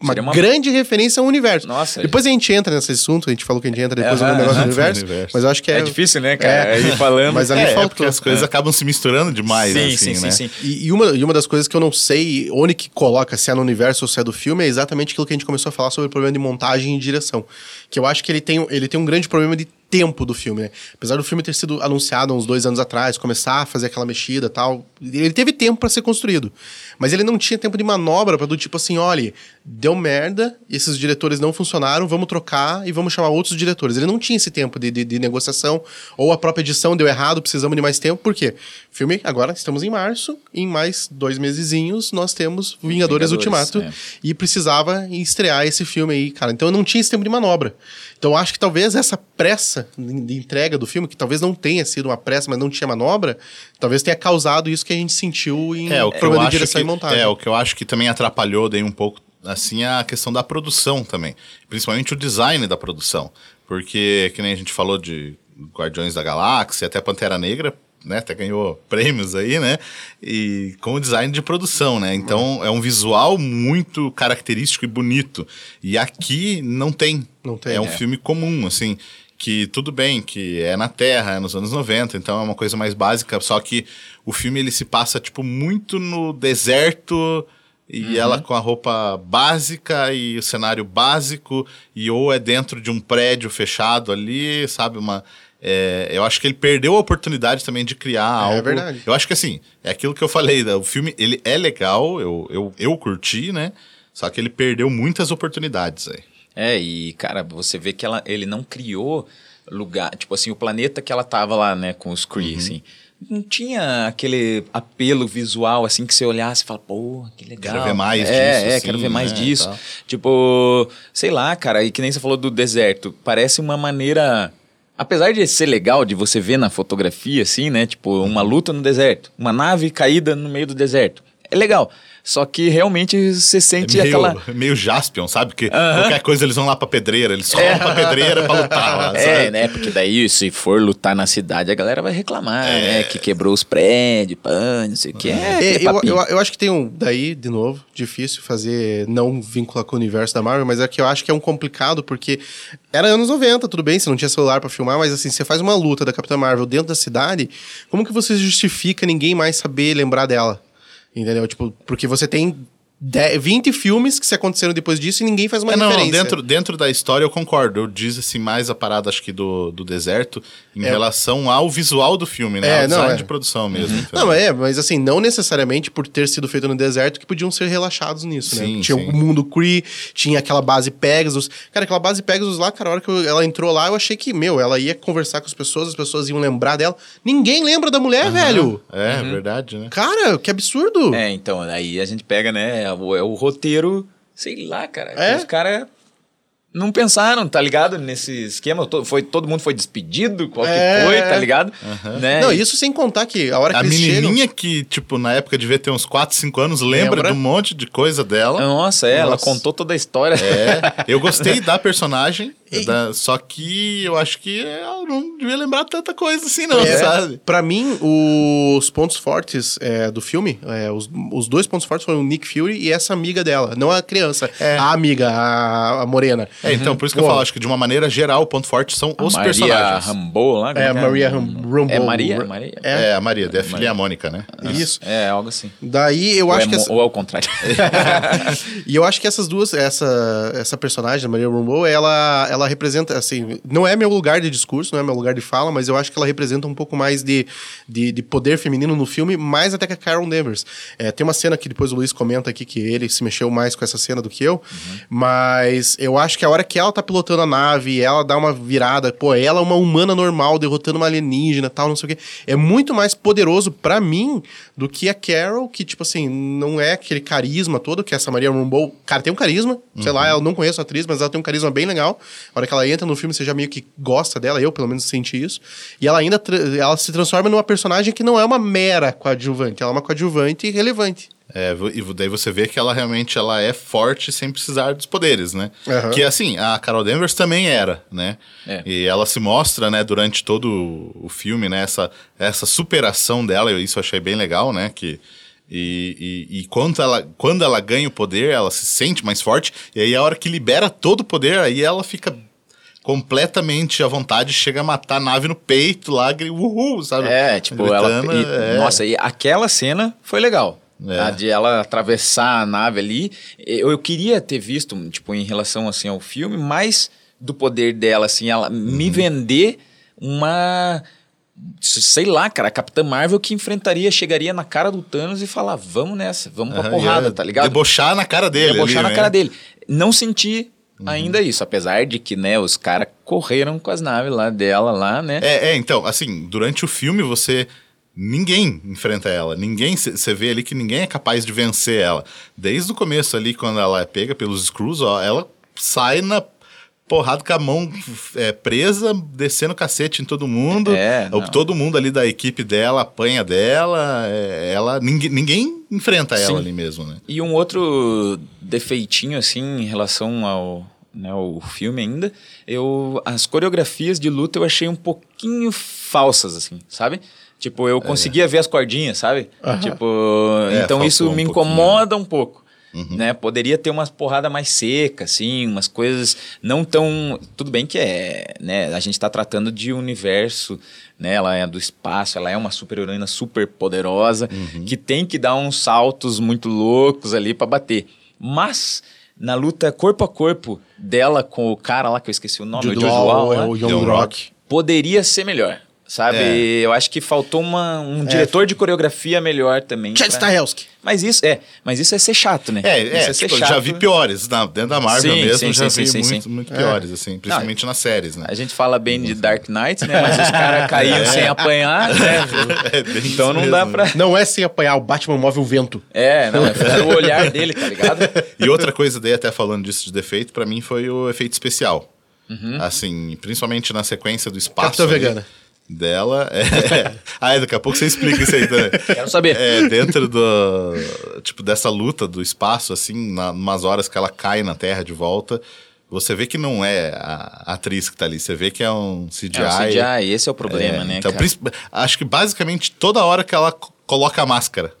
uma uma- grande referência ao universo. Nossa, Depois a gente entra nesse assunto, a gente falou que a gente entra depois Aham, no negócio do universo, Universo. Mas eu acho que é. É difícil, né, cara? É. Ir falando. Mas ali É, é faltou. porque as coisas acabam se misturando demais, sim, assim, sim, né? sim, sim. E, e uma, e uma das coisas que eu não sei onde que coloca, se é no universo ou se é do filme, é exatamente aquilo que a gente começou a falar sobre o problema de montagem e direção. Que eu acho que ele tem, ele tem um grande problema de tempo do filme, né? Apesar do filme ter sido anunciado há uns dois anos atrás, começar a fazer aquela mexida e tal, ele teve tempo para ser construído. Mas ele não tinha tempo de manobra para do tipo assim, olha, deu merda, esses diretores não funcionaram, vamos trocar e vamos chamar outros diretores. Ele não tinha esse tempo de, de, de negociação, ou a própria edição deu errado, precisamos de mais tempo, por quê? Filme, agora estamos em março, em mais dois mesezinhos nós temos Vingadores, Vingadores, Ultimato, é. e precisava estrear esse filme aí, cara. Então eu não tinha esse tempo de manobra. Então acho que talvez essa pressa de entrega do filme, que talvez não tenha sido uma pressa, mas não tinha manobra, talvez tenha causado isso que a gente sentiu em É, o que eu problema de direção que, e montagem. é, o que eu acho que também atrapalhou daí um pouco, assim, a questão da produção também. Principalmente o design da produção. Porque, que nem a gente falou de Guardiões da Galáxia, até Pantera Negra, né, até ganhou prêmios aí, né, e com o design de produção, né, então é um visual muito característico e bonito, e aqui não tem, Não tem, é um é. filme comum, assim, que tudo bem, que é na Terra, é nos anos 90, então é uma coisa mais básica, só que o filme ele se passa, tipo, muito no deserto e ela com a roupa básica e o cenário básico, e ou é dentro de um prédio fechado ali, sabe, uma... é, eu acho que ele perdeu a oportunidade também de criar algo. verdade. Eu acho que assim, é aquilo que eu falei, né, o filme ele é legal, eu, eu, eu curti, né? Só que ele perdeu muitas oportunidades aí. É, e, cara, você vê que ela, ele não criou lugar. Tipo assim, o planeta que ela tava lá, né, com os Uhum. Kree, assim. Não tinha aquele apelo visual, assim, que você olhasse e fala, pô, que legal. Quero ver mais é, disso, É, assim, quero ver mais né, disso. tal. Tipo, sei lá, cara, e que nem você falou do deserto. Parece uma maneira. Apesar de ser legal de você ver na fotografia, assim, né? Tipo, uma luta no deserto, uma nave caída no meio do deserto. É legal. Só que realmente você É sente meio, aquela. meio Jaspion, sabe? Que Aham. qualquer coisa eles vão lá pra pedreira, eles rolam pra pedreira pra lutar lá, É, sabe? né? Porque daí, se for lutar na cidade, a galera vai reclamar, É. né? Que quebrou os prédios, pã, não sei o que. É, É, eu, eu, eu acho que tem um. Daí, de novo, difícil fazer. Não vincular com o universo da Marvel, mas é que eu acho que é um complicado, porque era anos 90, tudo bem, você não tinha celular pra filmar, mas assim, você faz uma luta da Capitã Marvel dentro da cidade, como que você justifica ninguém mais saber lembrar dela? Entendeu? Tipo, porque você tem de- 20 filmes que se aconteceram depois disso e ninguém faz uma É, não, referência. dentro, dentro da história eu concordo. Eu disse assim, mais a parada, acho que do, do deserto, em É. relação ao visual do filme, né? É, ao não, design é. de produção mesmo. então. Não, é, mas assim, não necessariamente por ter sido feito no deserto que podiam ser relaxados nisso, Sim, né? Tinha sim. o mundo Cree, tinha aquela base Pegasus. Cara, aquela base Pegasus lá, cara, a hora que eu- ela entrou lá, eu achei que, meu, ela ia conversar com as pessoas, as pessoas iam lembrar dela. Ninguém lembra da mulher, velho! É, verdade, né? Cara, que absurdo! É, então, aí a gente pega, né? É o, é o roteiro, sei lá, cara. É? Os caras não pensaram, tá ligado? Nesse esquema. To- Foi, todo mundo foi despedido, qual que É. foi, tá ligado? Né? Não, isso sem contar que a hora que A chegam... menininha que, tipo, na época devia ter uns 4, 5 anos, lembra, Lembra? de um monte de coisa dela. Nossa, é, ela Nossa. contou toda a história. É, eu gostei da personagem, da- só que eu acho que ela não devia lembrar tanta coisa assim, não, É, sabe? Pra mim, os pontos fortes é, do filme, é, os, os dois pontos fortes foram o Nick Fury e essa amiga dela. Não a criança, É. a amiga, a, a morena. É, então, por isso que eu Pô. falo, acho que de uma maneira geral, o ponto forte são os Maria personagens. Rambo lá. É, que Maria Ram- Rambo. É Maria? Maria? É. É, a Maria, daí a filha é a Mônica, né? Isso. É, algo assim. Daí eu ou, acho é, que essa, ou ao contrário. e eu acho que essas duas, essa, essa personagem, a Maria Rambeau, ela, ela representa, assim, não é meu lugar de discurso, não é meu lugar de fala, mas eu acho que ela representa um pouco mais de, de, de poder feminino no filme, mais até que a Carol Danvers. É, tem uma cena que depois o Luiz comenta aqui que ele se mexeu mais com essa cena do que eu, mas eu acho que a hora que ela tá pilotando a nave, ela dá uma virada, pô, ela é uma humana normal, derrotando uma alienígena tal, não sei o quê, é muito mais poderoso pra mim do que a Carol, que, tipo assim, não é aquele carisma todo que essa Maria Rambeau, cara, tem um carisma, sei lá, eu não conheço a atriz, mas ela tem um carisma bem legal. A hora que ela entra no filme, você já meio que gosta dela, eu pelo menos senti isso. E ela ainda ela se transforma numa personagem que não é uma mera coadjuvante, ela é uma coadjuvante relevante. É, e daí você vê que ela realmente ela é forte sem precisar dos poderes, né? Aham. Que assim, a Carol Danvers também era, né? É. E ela se mostra, né, durante todo o filme, né, essa, essa superação dela, eu- isso eu achei bem legal, né? Que, e, e, e quando, ela, quando ela ganha o poder, ela se sente mais forte, e aí a hora que libera todo o poder, aí ela fica completamente à vontade, chega a matar a nave no peito lá, uhul, sabe? É, tipo, Gritando, ela. e- é. Nossa, e aquela cena foi legal. É. A de ela atravessar a nave ali. Eu, eu queria ter visto, tipo, em relação assim ao filme, mais do poder dela, assim, ela me Uhum. vender uma. Sei lá, cara, a Capitã Marvel que enfrentaria, chegaria na cara do Thanos e falar: vamos nessa, vamos pra Aham, porrada, tá ligado? Debochar na cara dele. debochar ali, na né? cara dele. Não senti ainda isso, apesar de que, né, os caras correram com as naves lá dela, lá, né? É, é, então, assim, durante o filme você. Ninguém enfrenta ela. Ninguém. Você vê ali que ninguém é capaz de vencer ela. Desde o começo ali, quando ela é pega pelos Screws, ó, ela sai na porrada com a mão é, presa, descendo cacete em todo mundo. É, O- não. todo mundo ali da equipe dela apanha dela. é, ela. Ninguém, ninguém enfrenta ela Sim. ali mesmo, né? E um outro defeitinho, assim, em relação ao, né, ao filme ainda, eu as coreografias de luta eu achei um pouquinho falsas, assim, sabe? Tipo, eu conseguia ver as cordinhas, sabe? Tipo, É, então isso um me pouquinho. incomoda um pouco. Né? Poderia ter umas porrada mais seca, assim, umas coisas não tão. Tudo bem que é. Né? A gente está tratando de universo, né? Ela é do espaço, ela é uma super heroína super poderosa, que tem que dar uns saltos muito loucos ali para bater. Mas na luta corpo a corpo dela com o cara lá, que eu esqueci o nome, o Jude Jude Law é né? o Young Rock. poderia ser melhor. Sabe? É. Eu acho que faltou uma, um diretor de coreografia melhor também. Chad pra- Stahelski. Mas isso é, mas isso é ser chato, né? É, isso é, ser tipo, já vi piores. Na, dentro da Marvel Sim, mesmo, sim, já sim, vi sim, muito, sim. muito piores, assim, principalmente nas séries, né? A gente fala bem de Dark Knight, né? Mas os caras caíam sem apanhar, né? É Então não dá mesmo, pra. né? Não é sem apanhar, o Batman move o vento. É, não, é o olhar dele, tá ligado? E outra coisa daí, até falando disso de defeito, pra mim foi o efeito especial. Uhum. Assim, principalmente na sequência do espaço. Capitã ali Vegana. Dela. É... ah, daqui a pouco você explica isso aí também. Quero saber. É, dentro do. Tipo, dessa luta do espaço, assim, na, umas horas que ela cai na Terra de volta, você vê que não é a atriz que tá ali, você vê que é um CGI. É, o CGI, esse é o problema, É, né? Então, acho que basicamente toda hora que ela co- coloca a máscara,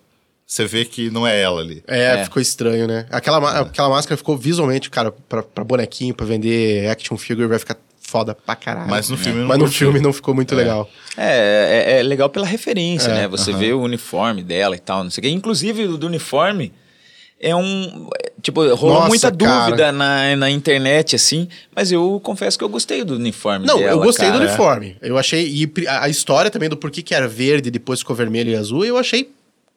você vê que não é ela ali. É, É. ficou estranho, né? Aquela, ma- aquela máscara ficou visualmente, cara, pra, pra bonequinho, pra vender action figure, vai ficar foda pra caralho. Mas no filme não Mas no filme não ficou muito legal. É, é, é legal pela referência, É, né? Você vê o uniforme dela e tal, não sei o quê. Inclusive, o do uniforme, é um. é, Tipo, rolou Nossa, muita cara. dúvida na, na internet, assim, mas eu confesso que eu gostei do uniforme. Não, dela, eu gostei cara. do uniforme. Eu achei. E a história também do porquê que era verde e depois ficou vermelho e azul, eu achei.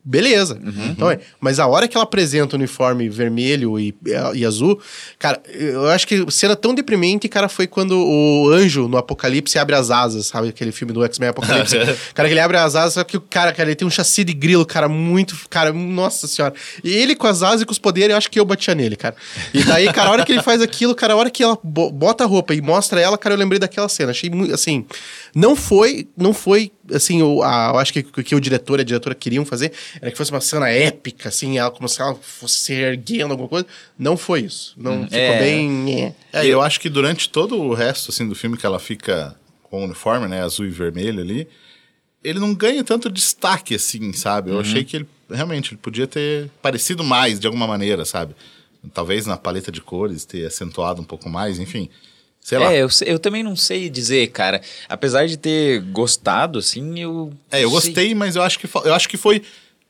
Beleza. Uhum. Então, é, mas a hora que ela apresenta o uniforme vermelho e, e azul, cara, eu acho que cena tão deprimente, cara, foi quando o anjo no Apocalipse abre as asas, sabe? Aquele filme do X-Men Apocalipse. cara, que ele abre as asas, só que o cara, cara, ele tem um chassi de grilo, cara, muito. Cara, nossa senhora. E ele com as asas e com os poderes, eu acho que eu batia nele, cara. E daí, cara, a hora que ele faz aquilo, cara, a hora que ela bo- bota a roupa e mostra ela, cara, eu lembrei daquela cena. Achei muito, assim, não foi, não foi, assim, o, a- eu acho que o que o diretor e a diretora queriam fazer era que fosse uma cena épica, assim, ela como se ela fosse se erguendo alguma coisa. Não foi isso. Não ficou é. bem... é. É, eu acho que durante todo o resto assim, do filme que ela fica com o uniforme, né, azul e vermelho ali, ele não ganha tanto destaque assim, sabe? Eu achei que ele realmente ele podia ter parecido mais de alguma maneira, sabe? Talvez na paleta de cores ter acentuado um pouco mais, enfim. Sei lá. É, eu, eu também não sei dizer, cara. Apesar de ter gostado, assim, eu. É, eu sei. gostei, mas eu acho que eu acho que foi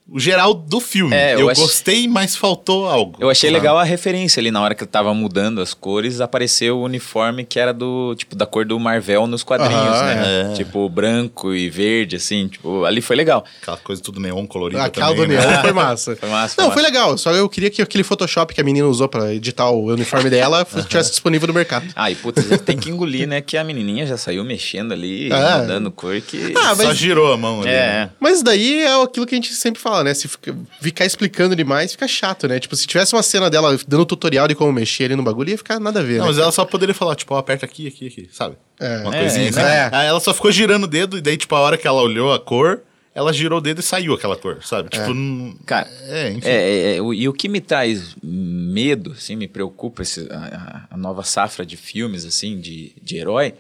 o geral do filme. É, eu eu ach- gostei, mas faltou algo. Eu achei sabe? legal a referência ali na hora que eu tava mudando as cores, apareceu o uniforme que era do, tipo, da cor do Marvel nos quadrinhos, Aham, né? é. Tipo, branco e verde, assim, tipo, ali foi legal. Aquela coisa tudo neon colorido Aquela também, do né? neon foi massa. Foi massa, foi Não, foi massa. legal. Só eu queria que aquele Photoshop que a menina usou pra editar o uniforme dela estivesse disponível no mercado. Ah, e putz, a gente tem que engolir, né? Que a menininha já saiu mexendo ali, É. mudando cor que... Ah, Só mas- girou a mão ali. é, né? é. Mas daí é aquilo que a gente sempre fala, né? Se fica- ficar explicando demais, fica chato, né? Tipo, se tivesse uma cena dela dando tutorial de como mexer ali no bagulho, ia ficar nada a ver, Não, né? mas ela só poderia falar, tipo, ó, aperta aqui, aqui, aqui, sabe? É. Uma É, coisinha assim. é. Aí ela só ficou girando o dedo, e daí, tipo, a hora que ela olhou a cor, ela girou o dedo e saiu aquela cor, sabe? Tipo, não... Cara, É, enfim. É, é, é, e o que me traz medo, assim, me preocupa esse, a, a- a nova safra de filmes, assim, de, de herói,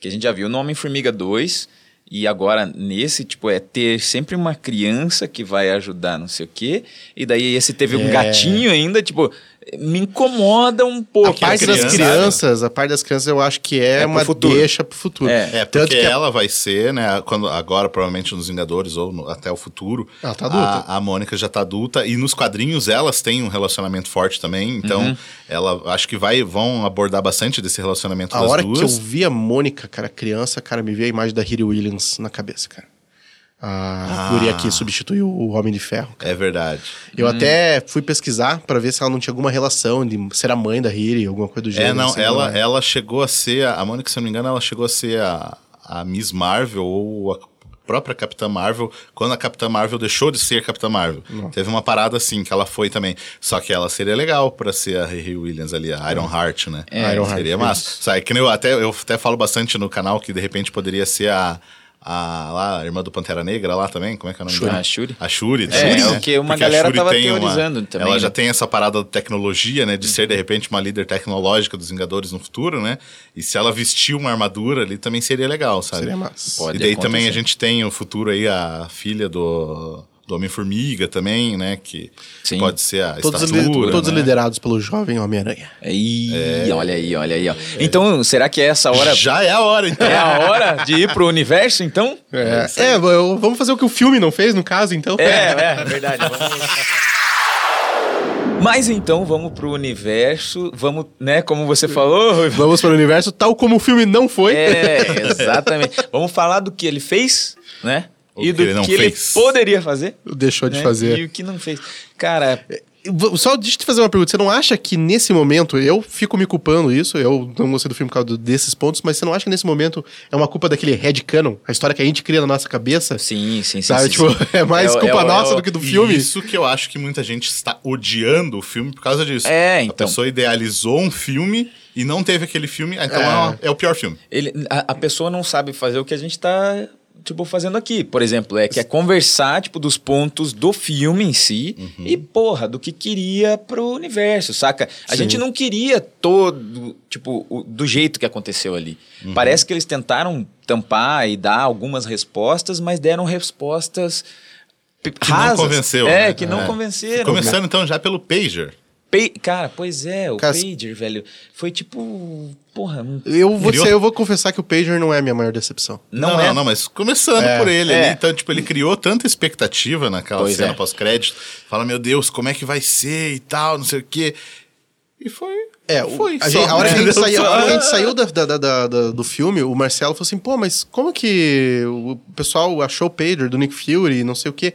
que a gente já viu no Homem-Formiga 2, e agora nesse, tipo, é ter sempre uma criança que vai ajudar não sei o quê, e daí esse teve um É. gatinho ainda, tipo, me incomoda um pouco. A parte criança- das crianças, a parte das crianças eu acho que é, É uma futuro. deixa pro futuro. É, É, Tanto porque que a- ela vai ser, né, quando, agora provavelmente nos Vingadores ou no- até o futuro. Ela tá adulta. A, a Mônica já tá adulta e nos quadrinhos elas têm um relacionamento forte também, então Uhum. ela acho que vai vão abordar bastante desse relacionamento A das hora duas. que eu vi a Mônica, cara, criança, cara, me veio a imagem da Riri Williams na cabeça, cara. A Ah. guria que substituiu o Homem de Ferro. É verdade. Eu até fui pesquisar pra ver se ela não tinha alguma relação de ser a mãe da Riri, alguma coisa do gênero. É, não, assim, ela, né? ela chegou a ser, a Mônica, se eu não me engano, ela chegou a ser a, a Miss Marvel ou a própria Capitã Marvel, quando a Capitã Marvel deixou de ser Capitã Marvel. Teve uma parada assim, que ela foi também. Só que ela seria legal pra ser a Riri Williams ali, a Iron Heart, né? É, Iron seria Heart, massa. Sabe, que nem eu até, eu até falo bastante no canal que de repente poderia ser a... A, lá, a irmã do Pantera Negra lá também, como é que é o nome Shuri. dela? A Shuri. A Shuri. É, também, é né? o que uma Porque galera tava tem uma- teorizando também, Ela já né? tem essa parada da tecnologia, né? De ser, de repente, uma líder tecnológica dos Vingadores no futuro, né? E se ela vestir uma armadura ali, também seria legal, sabe? Seria massa. Pode e daí acontecer. também a gente tem o futuro aí, a filha do, do Homem-Formiga também, né? Que Sim. pode ser a Todos, estatura, li- todos né? liderados pelo jovem Homem-Aranha. Ih, olha aí, olha aí, ó. Então, será que é essa hora... Já é a hora, então. É a hora de ir pro universo, então? É, é, eu- vamos fazer o que o filme não fez, no caso, então. É, é, verdade. Mas então vamos pro universo, vamos, né, como você falou, Vamos para o universo, tal como o filme não foi. é, exatamente. Vamos falar do que ele fez, né? O e que do ele não que ele fez. poderia fazer. Deixou de né? fazer. E o que não fez. Cara, V- Só deixa eu te fazer uma pergunta. Você não acha que nesse momento, eu fico me culpando isso, eu não gostei do filme por causa desses pontos, mas você não acha que nesse momento é uma culpa daquele headcanon, a história que a gente cria na nossa cabeça? sim, sim, sim. Sabe, sim, tipo, sim. é mais o- culpa o- nossa o- do que do E filme? Isso que eu acho que muita gente está odiando o filme por causa disso. É, A então. pessoa idealizou um filme e não teve aquele filme, então é, uma- é o pior filme. Ele, a, a pessoa não sabe fazer o que a gente tá, tipo, fazendo aqui. Por exemplo, é que é conversar, tipo, dos pontos do filme em si Uhum. e, porra, do que queria pro universo, saca? A gente não queria todo, tipo, o- do jeito que aconteceu ali. Uhum. Parece que eles tentaram tampar e dar algumas respostas, mas deram respostas Que não rasas. convenceu. É, né? que não convenceram. Começando então já pelo Pager. Cara, pois é, o Cara, Pager, velho, foi tipo. Porra, um- Eu vou, Criou- eu vou confessar que o Pager não é a minha maior decepção. não, Não, é. não, não, mas começando É, por ele. é. então, tipo, ele criou tanta expectativa naquela Pois cena é. pós-crédito. Fala, meu Deus, como é que vai ser e tal, não sei o quê. E foi. É, foi. a, só, gente- a hora que a gente saiu, a hora que a gente saiu da, da- da- da- da- do filme, o Marcelo falou assim: pô, mas como que o pessoal achou o Pager do Nick Fury, não sei o quê.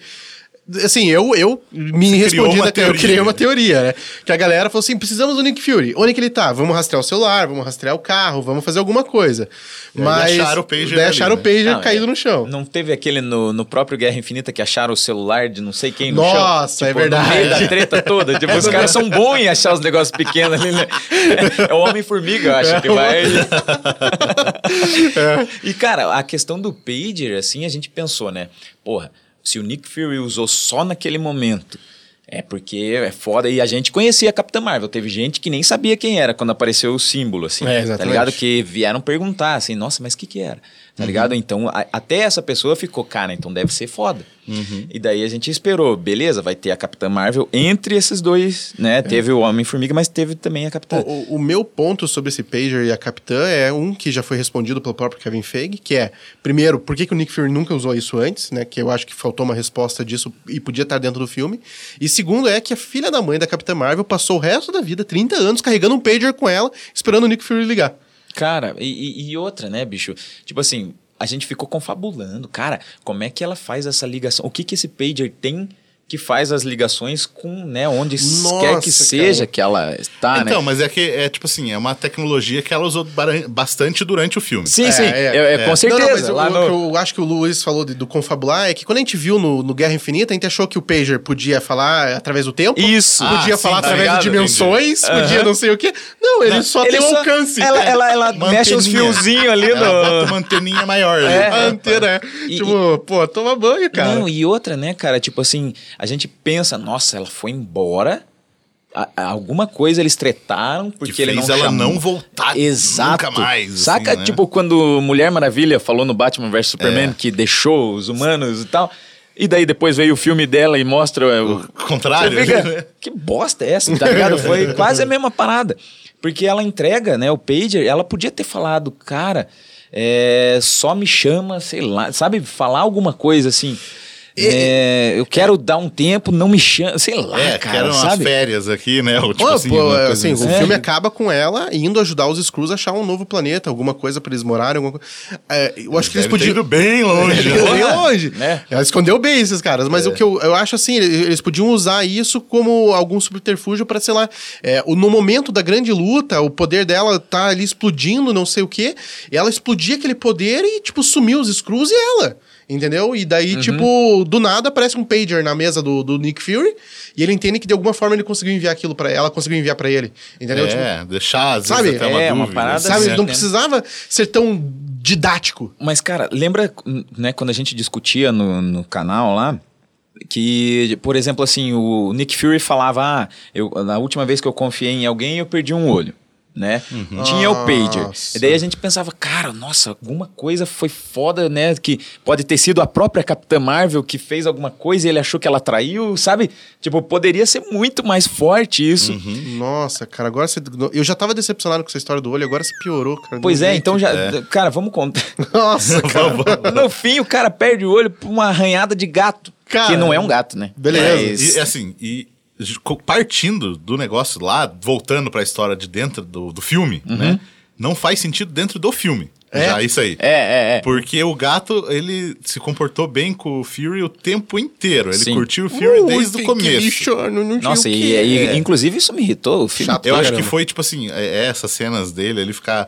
Assim, eu, eu me Você respondi, da, eu criei uma teoria, né? Que a galera falou assim: precisamos do Nick Fury. Onde que ele tá? Vamos rastrear o celular, vamos rastrear o carro, vamos fazer alguma coisa. Mas. acharam o pager ali, acharam né? o Pager Não, caído é, no chão. Não teve aquele no, no próprio Guerra Infinita que acharam o celular de não sei quem no chão? Nossa, é Tipo, No meio verdade. da treta toda. Tipo, os caras são bons em achar os negócios pequenos ali, né? É o Homem-Formiga, eu acho, que vai... E, cara, a questão do Pager, assim, a gente pensou, né? Porra, se o Nick Fury usou só naquele momento... É porque é foda. E a gente conhecia a Capitã Marvel. Teve gente que nem sabia quem era quando apareceu o símbolo, assim. É, Tá exatamente. ligado? Que vieram perguntar, assim, nossa, mas o que que era? Tá ligado? Então, a- até essa pessoa ficou, cara, então deve ser foda. E daí a gente esperou, beleza, vai ter a Capitã Marvel entre esses dois, né? Teve o Homem-Formiga, mas teve também a Capitã. O, o- o meu ponto sobre esse Pager e a Capitã é um que já foi respondido pelo próprio Kevin Feige, que é, primeiro, por que, que o Nick Fury nunca usou isso antes, né? Que eu acho que faltou uma resposta disso e podia estar dentro do filme. E segundo é que a filha da mãe da Capitã Marvel passou o resto da vida, 30 anos, carregando um Pager com ela, esperando o Nick Fury ligar. Cara, e, e- outra, né, bicho? Tipo assim, a gente ficou confabulando. Cara, como é que ela faz essa ligação? O que que esse pager tem que faz as ligações com, né, onde Nossa, quer que seja cara. que ela está, né? Então, mas é que é tipo assim, é uma tecnologia que ela usou bastante durante o filme. Sim, sim, é, é, é, com certeza. Não, não, mas o- lá o, no- que eu acho que o Luiz falou de- do confabular é que quando a gente viu no, no Guerra Infinita, a gente achou que o Pager podia falar através do tempo. Isso. Podia Ah, falar sim, tá através ligado, de dimensões, podia não sei o quê. Não, ele só Ele tem um só- alcance. Ela, ela, ela mexe os fiozinhos ali bota no... uma anteninha maior. É. ali. A antena é. E- tipo, pô, toma banho, cara. Não, e outra, né, cara? Tipo assim, a gente pensa, nossa, ela foi embora. a- alguma coisa eles tretaram porque Que ele fez não ela chamou. não voltar Exato. nunca mais, assim, Saca, né? tipo, quando Mulher Maravilha falou no Batman vs Superman É. que deixou os humanos e tal. E daí depois veio o filme dela e mostra é, o, O contrário, fica, né? que bosta é essa, tá ligado? Foi quase a mesma parada. Porque ela entrega, né, o pager, ela podia ter falado, cara, é, só me chama, sei lá, sabe, falar alguma coisa assim. É, eu quero dar um tempo, não me chama, sei lá, É, cara, quero umas sabe? férias aqui, né? Ou, tipo Pô, assim, pô, coisa assim, assim. o É. filme acaba com ela indo ajudar os Skrulls a achar um novo planeta, alguma coisa pra eles morarem. Alguma... co- É, eu acho que eles podiam. ido bem longe. Né? bem longe. né? Ela escondeu bem esses caras. Mas o que eu, eu acho assim, eles podiam usar isso como algum subterfúgio pra, sei lá, é, no momento da grande luta, o poder dela tá ali explodindo, não sei o quê. E ela explodia aquele poder e, tipo, sumiu os Skrulls e ela. Entendeu? E daí, tipo, do nada aparece um pager na mesa do, do Nick Fury e ele entende que de alguma forma ele conseguiu enviar aquilo para ela, conseguiu enviar pra ele. Entendeu? Tipo, É, deixar às vezes Sabe? até uma É, uma dúvida. parada sabe? certo, Não né? precisava ser tão didático. Mas, cara, lembra, né, quando a gente discutia no, no canal lá, que, por exemplo, assim, o Nick Fury falava, ah, eu, na última vez que eu confiei em alguém, eu perdi um olho. Né? Tinha o pager. Nossa. E daí a gente pensava, cara, nossa, alguma coisa foi foda, né? Que pode ter sido a própria Capitã Marvel que fez alguma coisa e ele achou que ela traiu, sabe? Tipo, poderia ser muito mais forte isso. Nossa, cara, agora você. Eu já tava decepcionado com essa história do olho, agora você piorou, cara. Pois é, jeito. então já. Cara, vamos contar. Nossa, cara. no fim, o cara perde o olho por uma arranhada de gato. Cara, que não é um gato, né? beleza. Mas- E assim, e partindo do negócio lá, voltando pra história de dentro do, do filme, né? Não faz sentido dentro do filme. É? Já isso aí. É, é, é. Porque o gato, ele se comportou bem com o Fury o tempo inteiro. Ele Sim. curtiu o Fury Ui, desde o começo. lixo, não, não tinha Nossa, o e, e- É. inclusive isso me irritou o filme. Chato. Eu acho que foi, tipo assim, é- é essas cenas dele, ele ficar.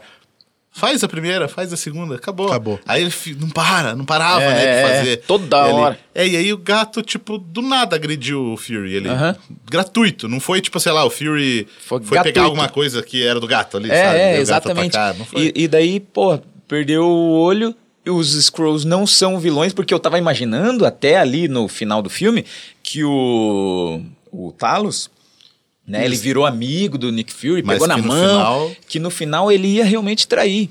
Faz a primeira, faz a segunda, acabou. Acabou. Aí ele não para, não parava, É, né, de é, fazer. toda Ele- hora. É, e aí o gato, tipo, do nada agrediu o Fury. Ele, Aham. Gratuito, não foi, tipo, sei lá, o Fury Foi foi, pegar alguma coisa que era do gato ali, É, sabe? é, exatamente. E, e daí, pô, perdeu o olho. E os Scrolls não são vilões, porque eu tava imaginando até ali no final do filme que o, o Talos, né, ele virou amigo do Nick Fury, Mas pegou na mão, final- Uhum. que no final ele ia realmente trair.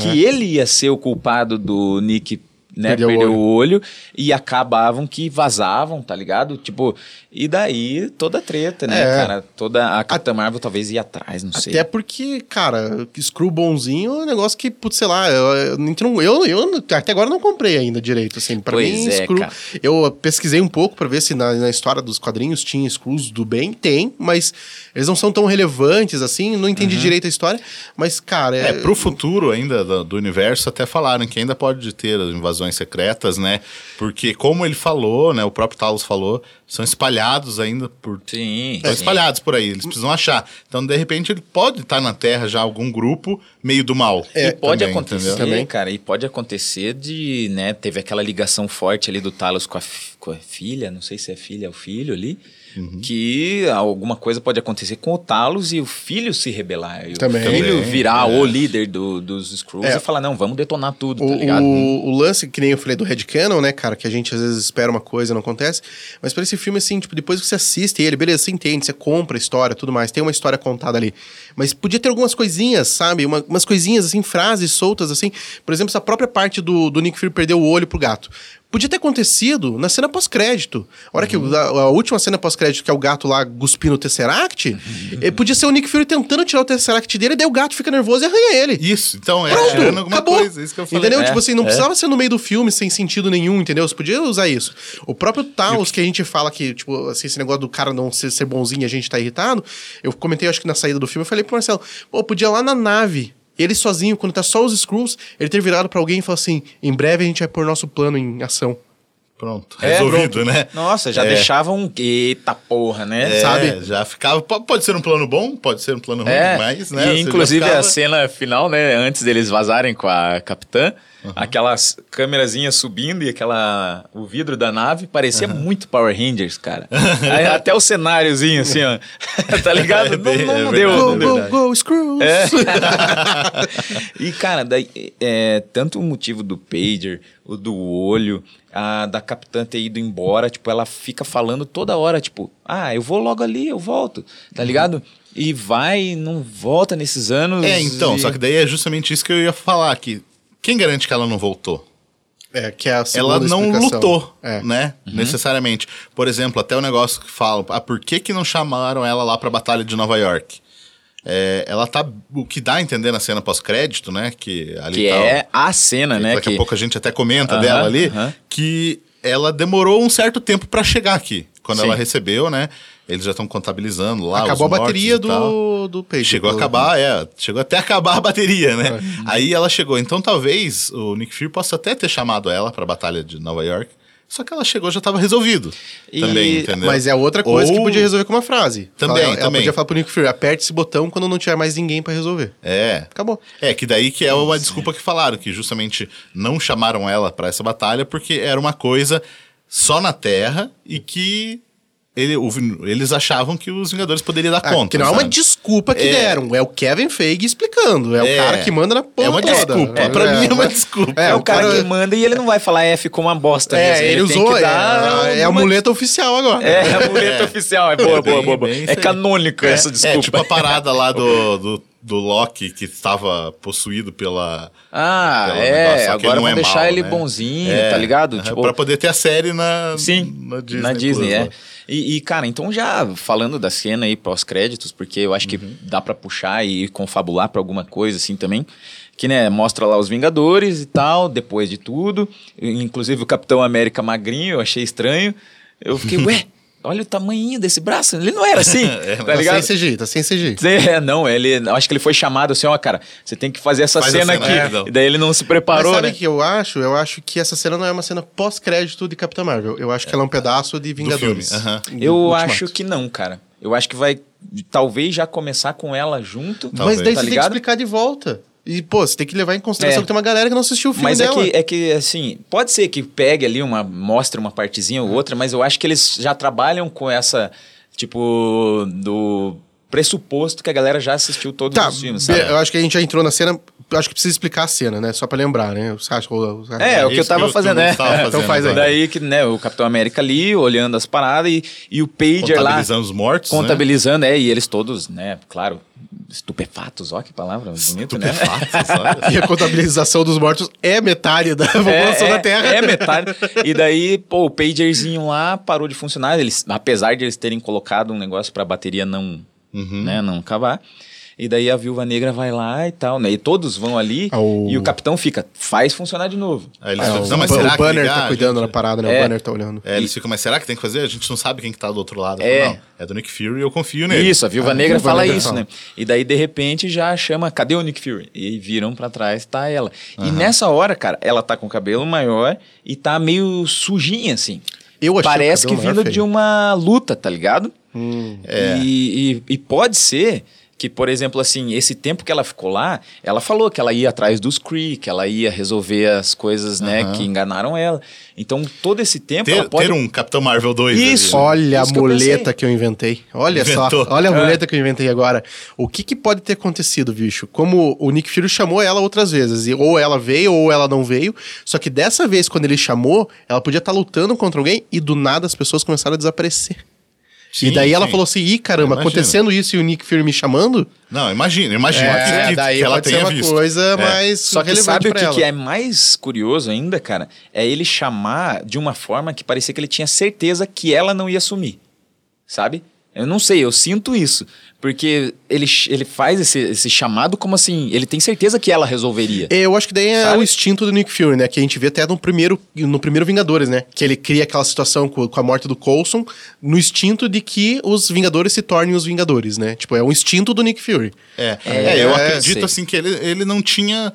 Que ele ia ser o culpado do Nick né, Perdeu perdeu, o o olho e acabavam que vazavam, tá ligado? Tipo, e daí toda a treta, né, É. cara? Toda a Capitã Marvel talvez ia atrás, não sei. Até porque, cara, Screw bonzinho é um negócio que, putz, sei lá, eu, eu, eu, eu até agora não comprei ainda direito, assim. Pra Pois mim, é, Screw... cara. Eu pesquisei um pouco pra ver se na, na história dos quadrinhos tinha Screws do bem. Tem, mas eles não são tão relevantes, assim. Não entendi direito a história. Mas, cara... É, pro futuro ainda do, do universo, até falaram que ainda pode ter as invasões secretas, né? Porque, como ele falou, né? O próprio Talos falou, são espalhados ainda por. Sim, Estão espalhados por aí, eles precisam achar. Então, de repente, ele pode estar na Terra já algum grupo meio do mal. e pode também, acontecer? Também. cara, e pode acontecer de, né, teve aquela ligação forte ali do Talos com a, com a filha, não sei se é filha ou filho ali, Uhum. que alguma coisa pode acontecer com o Talos e o filho se rebelar. E Também. O filho virar é. o líder do- dos Skrulls É. e falar, não, vamos detonar tudo, O, tá ligado? o, o lance, que nem eu falei do Canon, né, cara, que a gente às vezes espera uma coisa e não acontece. Mas pra esse filme, assim, tipo, depois que você assiste ele, beleza, você entende, você compra a história tudo mais, tem uma história contada ali. Mas podia ter algumas coisinhas, sabe? Uma- umas coisinhas, assim, frases soltas, assim. Por exemplo, essa própria parte do, do Nick Fury perder o olho pro gato. Podia ter acontecido na cena pós-crédito. A hora que Uhum. o- a, a última cena pós-crédito, que é o gato lá cuspindo o Tesseract, Uhum. eh, podia ser o Nick Fury tentando tirar o Tesseract dele, daí o gato fica nervoso e arranha ele. Isso, então é Pronto, tirando alguma acabou. coisa, isso que eu falei. Entendeu? É, tipo assim, não é. precisava ser no meio do filme sem sentido nenhum, entendeu? Você podia usar isso. O próprio Taos, que a gente fala que, tipo, assim, esse negócio do cara não ser, ser bonzinho e a gente tá irritado, eu comentei, acho que na saída do filme, eu falei pro Marcelo, pô, podia lá na nave, ele sozinho, quando tá só os Skrulls, ele ter virado pra alguém e falar assim, em breve a gente vai pôr nosso plano em ação. Pronto, É, resolvido, pronto. né? Nossa, já É. deixava um eita porra, né? É, sabe? Já ficava. po- Pode ser um plano bom, pode ser um plano ruim, É, mas, né? e inclusive ficava- a cena final, né, antes deles vazarem com a capitã, aquelas câmerazinhas subindo e aquela o vidro da nave parecia muito Power Rangers, cara. Aí até o cenáriozinho assim, ó. tá ligado? É não, não, é não verdade, deu. é Go, não deu. go, go, Skrulls! É. e, cara, daí, é, tanto o motivo do pager, o do olho, a da capitã ter ido embora, tipo, ela fica falando toda hora, tipo, ah, eu vou logo ali, eu volto, tá ligado? E vai, não volta nesses anos. É, então, e- só que daí é justamente isso que eu ia falar aqui. Quem garante que ela não voltou? É, que é a segunda ela não explicação. lutou, É. né? Necessariamente. Por exemplo, até o negócio que falam, ah, por que, que não chamaram ela lá pra Batalha de Nova York? É, ela tá. O que dá a entender na cena pós-crédito, né? Que ali Que tá é a cena, né? Daqui que... a pouco a gente até comenta Aham, dela ali, aham. que ela demorou um certo tempo pra chegar aqui. Quando Sim. ela recebeu, né? Eles já estão contabilizando lá. Acabou a bateria e do, do Pager. Chegou a do- acabar, é. Chegou até a acabar a bateria, né? Aí ela chegou. Então talvez o Nick Fury possa até ter chamado ela pra batalha de Nova York. Só que ela chegou já tava resolvido. E- Também, entendeu? Mas é outra coisa que Ou- podia resolver com uma frase. Também, ela, ela também. podia falar pro Nick Fury, aperte esse botão quando não tiver mais ninguém pra resolver. É. Acabou. É, que daí que é uma desculpa que falaram, que justamente não chamaram ela pra essa batalha porque era uma coisa só na Terra e que ele- o- eles achavam que os Vingadores poderiam dar Ah, conta. que não é uma sabe? desculpa que É. deram, é o Kevin Feige explicando. É, É. o cara que manda na porra É uma toda. desculpa, pra mim é uma desculpa. É, o cara cara- que manda e ele não vai falar F como uma bosta É, mesmo. ele, tem usou, que dar é, é a uma- muleta oficial agora. É, a muleta oficial. É boa, É boa, boa. boa. bem isso É canônica É, essa desculpa. É, tipo a parada lá do, do, do Loki que estava possuído pela. Ah, pelo é. Agora vão é deixar mal, ele né? bonzinho, É, tá ligado? aham, Tipo, Pra poder ter a série na, Sim, na Disney. na Disney, Plus, é. lá. E, e, cara, então já falando da cena aí pós-créditos, porque eu acho que Uhum. dá pra puxar e confabular pra alguma coisa assim também, que né, mostra lá os Vingadores e tal, depois de tudo, inclusive o Capitão América magrinho, eu achei estranho. Eu fiquei, ué, olha o tamanhinho desse braço, ele não era assim, É, tá Tá ligado? sem CG, tá sem CG. É, não, ele, eu acho que ele foi chamado assim, ó, cara, você tem que fazer essa Faz cena cena, aqui. é, não. e daí ele não se Mas preparou, sabe né? o que eu acho? Eu acho que essa cena não é uma cena pós-crédito de Capitã Marvel. Eu acho que ela é um pedaço de Vingadores. Do Eu Ultimato. acho que não, cara. Eu acho que vai talvez já começar com ela junto. Mas Talvez. daí tá você tem que ligado? explicar de volta. E, pô, você tem que levar em consideração É. que tem uma galera que não assistiu o filme Mas é dela. que, é que, assim, pode ser que pegue ali uma, mostre uma partezinha ou outra, mas eu acho que eles já trabalham com essa, tipo, do pressuposto que a galera já assistiu todos Tá, os filmes, be- sabe? eu acho que a gente já entrou na cena. eu Acho que precisa explicar a cena, né? Só pra lembrar, né? Você acha, ou- ou- É, o que eu tava que eu- fazendo, né? tava É, fazendo então faz aí. Daí que, né, o Capitão América ali, olhando as paradas, e, e o Pager lá... Contabilizando os mortos. né? Contabilizando, é, e eles todos, né, claro, estupefatos, ó que palavra bonita, né? Estupefatos. E a contabilização dos mortos é metade da população é, da Terra. É, metade. E daí, pô, o pagerzinho lá parou de funcionar. Eles, apesar de eles terem colocado um negócio pra bateria não, Uhum. né, não acabar. E daí a viúva negra vai lá e tal, né? E todos vão ali Ah, o- e o capitão fica, faz funcionar de novo. Aí eles É, ficam, o, não, mas o será que banner ligar, tá cuidando gente? da parada, né? É. O banner tá olhando. É, eles ficam, mas será que tem que fazer? A gente não sabe quem que tá do outro lado. É. não, é do Nick Fury e eu confio nele. Isso, a Viúva A Negra Viúva fala Negra isso, fala. né? E daí, de repente, já chama, cadê o Nick Fury? E viram pra trás, tá ela. E nessa hora, cara, ela tá com o cabelo maior e tá meio sujinha, assim. Eu achei o Parece que vindo de uma luta, tá ligado? É. E, e- e pode ser que, por exemplo, assim, esse tempo que ela ficou lá, ela falou que ela ia atrás dos Kree, que ela ia resolver as coisas, né, Aham. que enganaram ela. Então, todo esse tempo Ter, ela pode... ter um Capitão Marvel 2. ali, Isso. né? Olha Isso a que eu muleta pensei. que eu inventei. Olha Inventou. só, olha a É. muleta que eu inventei agora. O que, que pode ter acontecido, bicho? Como o Nick Fury chamou ela outras vezes, e ou ela veio ou ela não veio, só que dessa vez, quando ele chamou, ela podia estar lutando contra alguém e do nada as pessoas começaram a desaparecer. E Sim, daí ela sim. falou assim: ih, caramba, acontecendo isso e o Nick Fury me chamando? Não, imagina, imagina É, que, daí que ela tenha uma visto. coisa É. mais Só que sabe o pra que, ela. que é mais curioso ainda, cara? É ele chamar de uma forma que parecia que ele tinha certeza que ela não ia sumir. Sabe? Eu não sei, eu sinto isso. Porque ele, ele faz esse, esse chamado como assim, ele tem certeza que ela resolveria. Eu acho que daí é Sabe? o instinto do Nick Fury, né? Que a gente vê até no primeiro, no primeiro Vingadores, né? Que ele cria aquela situação com, com a morte do Coulson, no instinto de que os Vingadores se tornem os Vingadores, né? Tipo, é um instinto do Nick Fury. É, É, é, eu é, acredito sei. assim que ele, ele não tinha.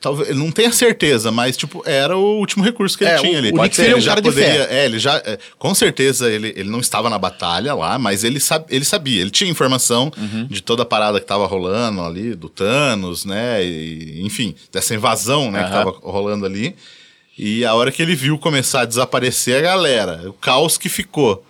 Talvez não tenha certeza, mas tipo, era o último recurso que ele É, tinha o- ali. o Nick Fury é um Ele já cara de poderia, é, ele já, é, com certeza ele, ele não estava na batalha lá, mas ele, sab, ele sabia, ele tinha informação Uhum. de toda a parada que estava rolando ali, do Thanos, né, e, enfim, dessa invasão, né, que Aham. estava rolando ali. E a hora que ele viu começar a desaparecer a galera, o caos que ficou.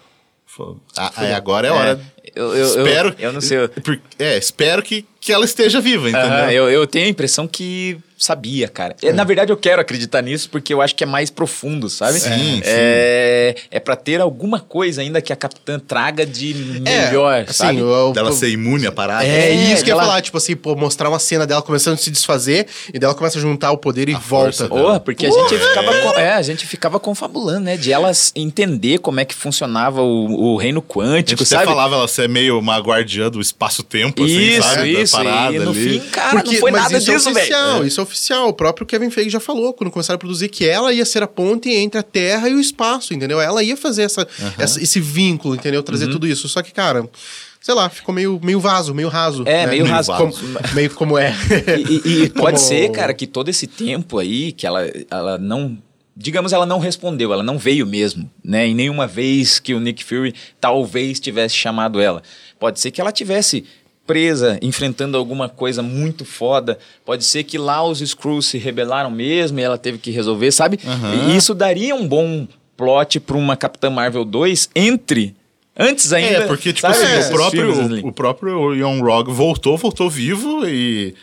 Falou, ah, aí agora é a hora. eu- eu- eu- espero, eu não sei, eu- é, espero que, que ela esteja viva, entendeu? Eu, eu tenho a impressão que sabia, cara. É, Na verdade, eu quero acreditar nisso porque eu acho que é mais profundo, sabe? Sim, é, é para ter alguma coisa ainda que a capitã traga de melhor, assim, sabe? o- Dela o- ser imune à parada. É, É, isso que eu ia falar, tipo assim, pô, mostrar uma cena dela começando a se desfazer e dela começa a juntar o poder e volta. dela. Porra, porque a gente ficava com- é, a gente ficava confabulando, né? De elas entender como é que funcionava o, o reino A quântico, gente até sabe? falava ela ser meio uma guardiã do espaço-tempo, assim, Isso, sabe? isso. Da parada E no ali. fim, cara, não foi mas nada isso disso, é velho. oficial, isso é oficial. O próprio Kevin Feige já falou, quando começaram a produzir, que ela ia ser a ponte entre a Terra e o espaço, entendeu? Ela ia fazer essa, essa- esse vínculo, entendeu? Trazer Uhum. tudo isso. Só que, cara, sei lá, ficou meio, meio vaso, meio raso. É, né? meio raso. Como, meio como é. E, e- e pode Como- ser, cara, que todo esse tempo aí que ela, ela não. Digamos, ela não respondeu, ela não veio mesmo, né? Em nenhuma vez que o Nick Fury talvez tivesse chamado ela. Pode ser que ela tivesse enfrentando alguma coisa muito foda. Pode ser que lá os Skrulls se rebelaram mesmo e ela teve que resolver, sabe? E isso daria um bom plot pra uma Capitã Marvel 2 entre. Antes ainda. É, porque, tipo sabe, assim, desses o próprio, o, o próprio Young Rogue voltou, voltou vivo e.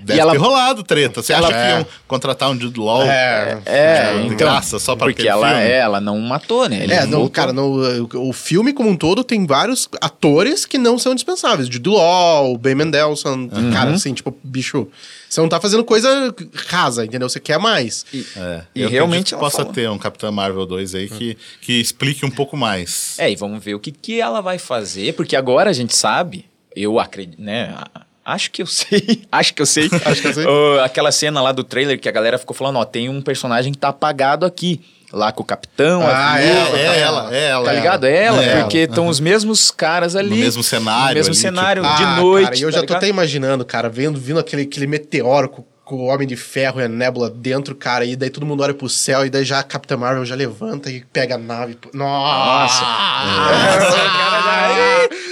Deve E ela- ter rolado treta. Você Ela- acha que É. iam contratar um Jude Law É, É, tipo, de então, graça só pra porque ela, filme? é, ela não matou, né? Ele É, não, cara, no, o, o filme como um todo tem vários atores que não são dispensáveis. Jude Law, Ben Mendelsohn, cara, assim, tipo, bicho, você não tá fazendo coisa rasa, entendeu? Você quer mais. É, E eu realmente ela possa falou. ter um Capitão Marvel 2 aí que, que explique um pouco mais. É, e vamos ver o que, que ela vai fazer, porque agora a gente sabe, eu acredito, né? a- Acho que eu sei, acho que eu sei. Acho que eu sei. Aquela cena lá do trailer que a galera ficou falando, ó, tem um personagem que tá apagado aqui. Lá com o capitão, Ah, a é, viúva, é ela, é ela. Tá ligado? É ela, É porque estão os mesmos caras ali. No mesmo cenário No mesmo ali, cenário, tipo- de Ah, noite. Cara, e eu tá já tô ligado? até imaginando, cara, vendo, vindo aquele, aquele meteoro com, com o Homem de Ferro e a Nebula dentro, cara, e daí todo mundo olha pro céu, e daí já a Capitã Marvel já levanta e pega a nave. Nossa!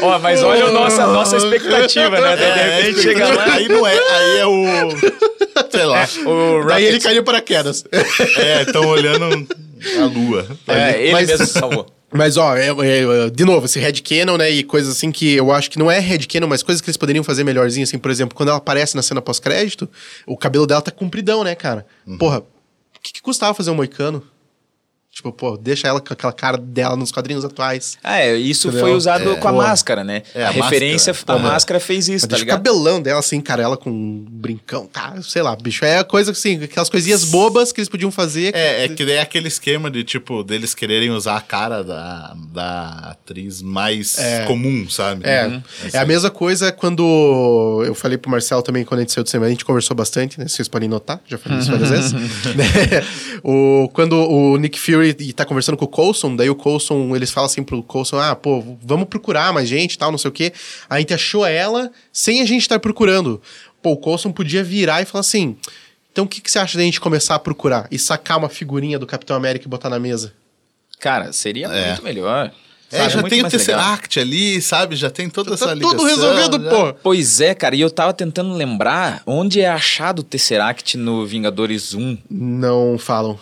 Ó, mas olha a nossa, nossa expectativa, né? De É, repente chega lá. Aí não é, aí é o. Sei lá. O Daí ele caiu de paraquedas. É, estão olhando a lua. É, ele Mas- mesmo se salvou. Mas, ó, é- é- de novo, esse headcanon, né, e coisas assim que eu acho que não é headcanon, mas coisas que eles poderiam fazer melhorzinho, assim, por exemplo, quando ela aparece na cena pós-crédito, o cabelo dela tá compridão, né, cara? Porra, o que, que custava fazer um moicano? Tipo, pô, deixa ela com aquela cara dela nos quadrinhos atuais. Ah, é, isso Entendeu? foi usado É. com a Pô. máscara, né? É, a, a referência, máscara. a máscara fez isso, Mas tá deixa o ligado? cabelão dela, assim, cara, ela com um brincão, cara, sei lá, bicho. É coisa assim, aquelas coisinhas bobas que eles podiam fazer. É, é que daí é aquele esquema de, tipo, deles quererem usar a cara da, da atriz mais comum, sabe? É, Uhum. é a mesma coisa quando eu falei pro Marcel também, quando a gente saiu de semana, a gente conversou bastante, né? Vocês podem notar, já falei isso várias vezes. né? o, quando o Nick Fury tá conversando com o Coulson, daí o Coulson, eles falam assim pro Coulson, ah, pô, vamos procurar mais gente e tal, não sei o quê. A gente achou ela sem a gente estar procurando. Pô, o Coulson podia virar e falar assim, então o que, que você acha da gente começar a procurar? E sacar uma figurinha do Capitão América e botar na mesa? Cara, seria É. muito melhor. É, sabe? já Muito tem o. Tesseract ali, sabe? Já tem toda essa Tá ligação. tudo resolvido, já- pô! Pois é, cara, e eu tava tentando lembrar onde é achado o Tesseract no Vingadores 1. Não falam.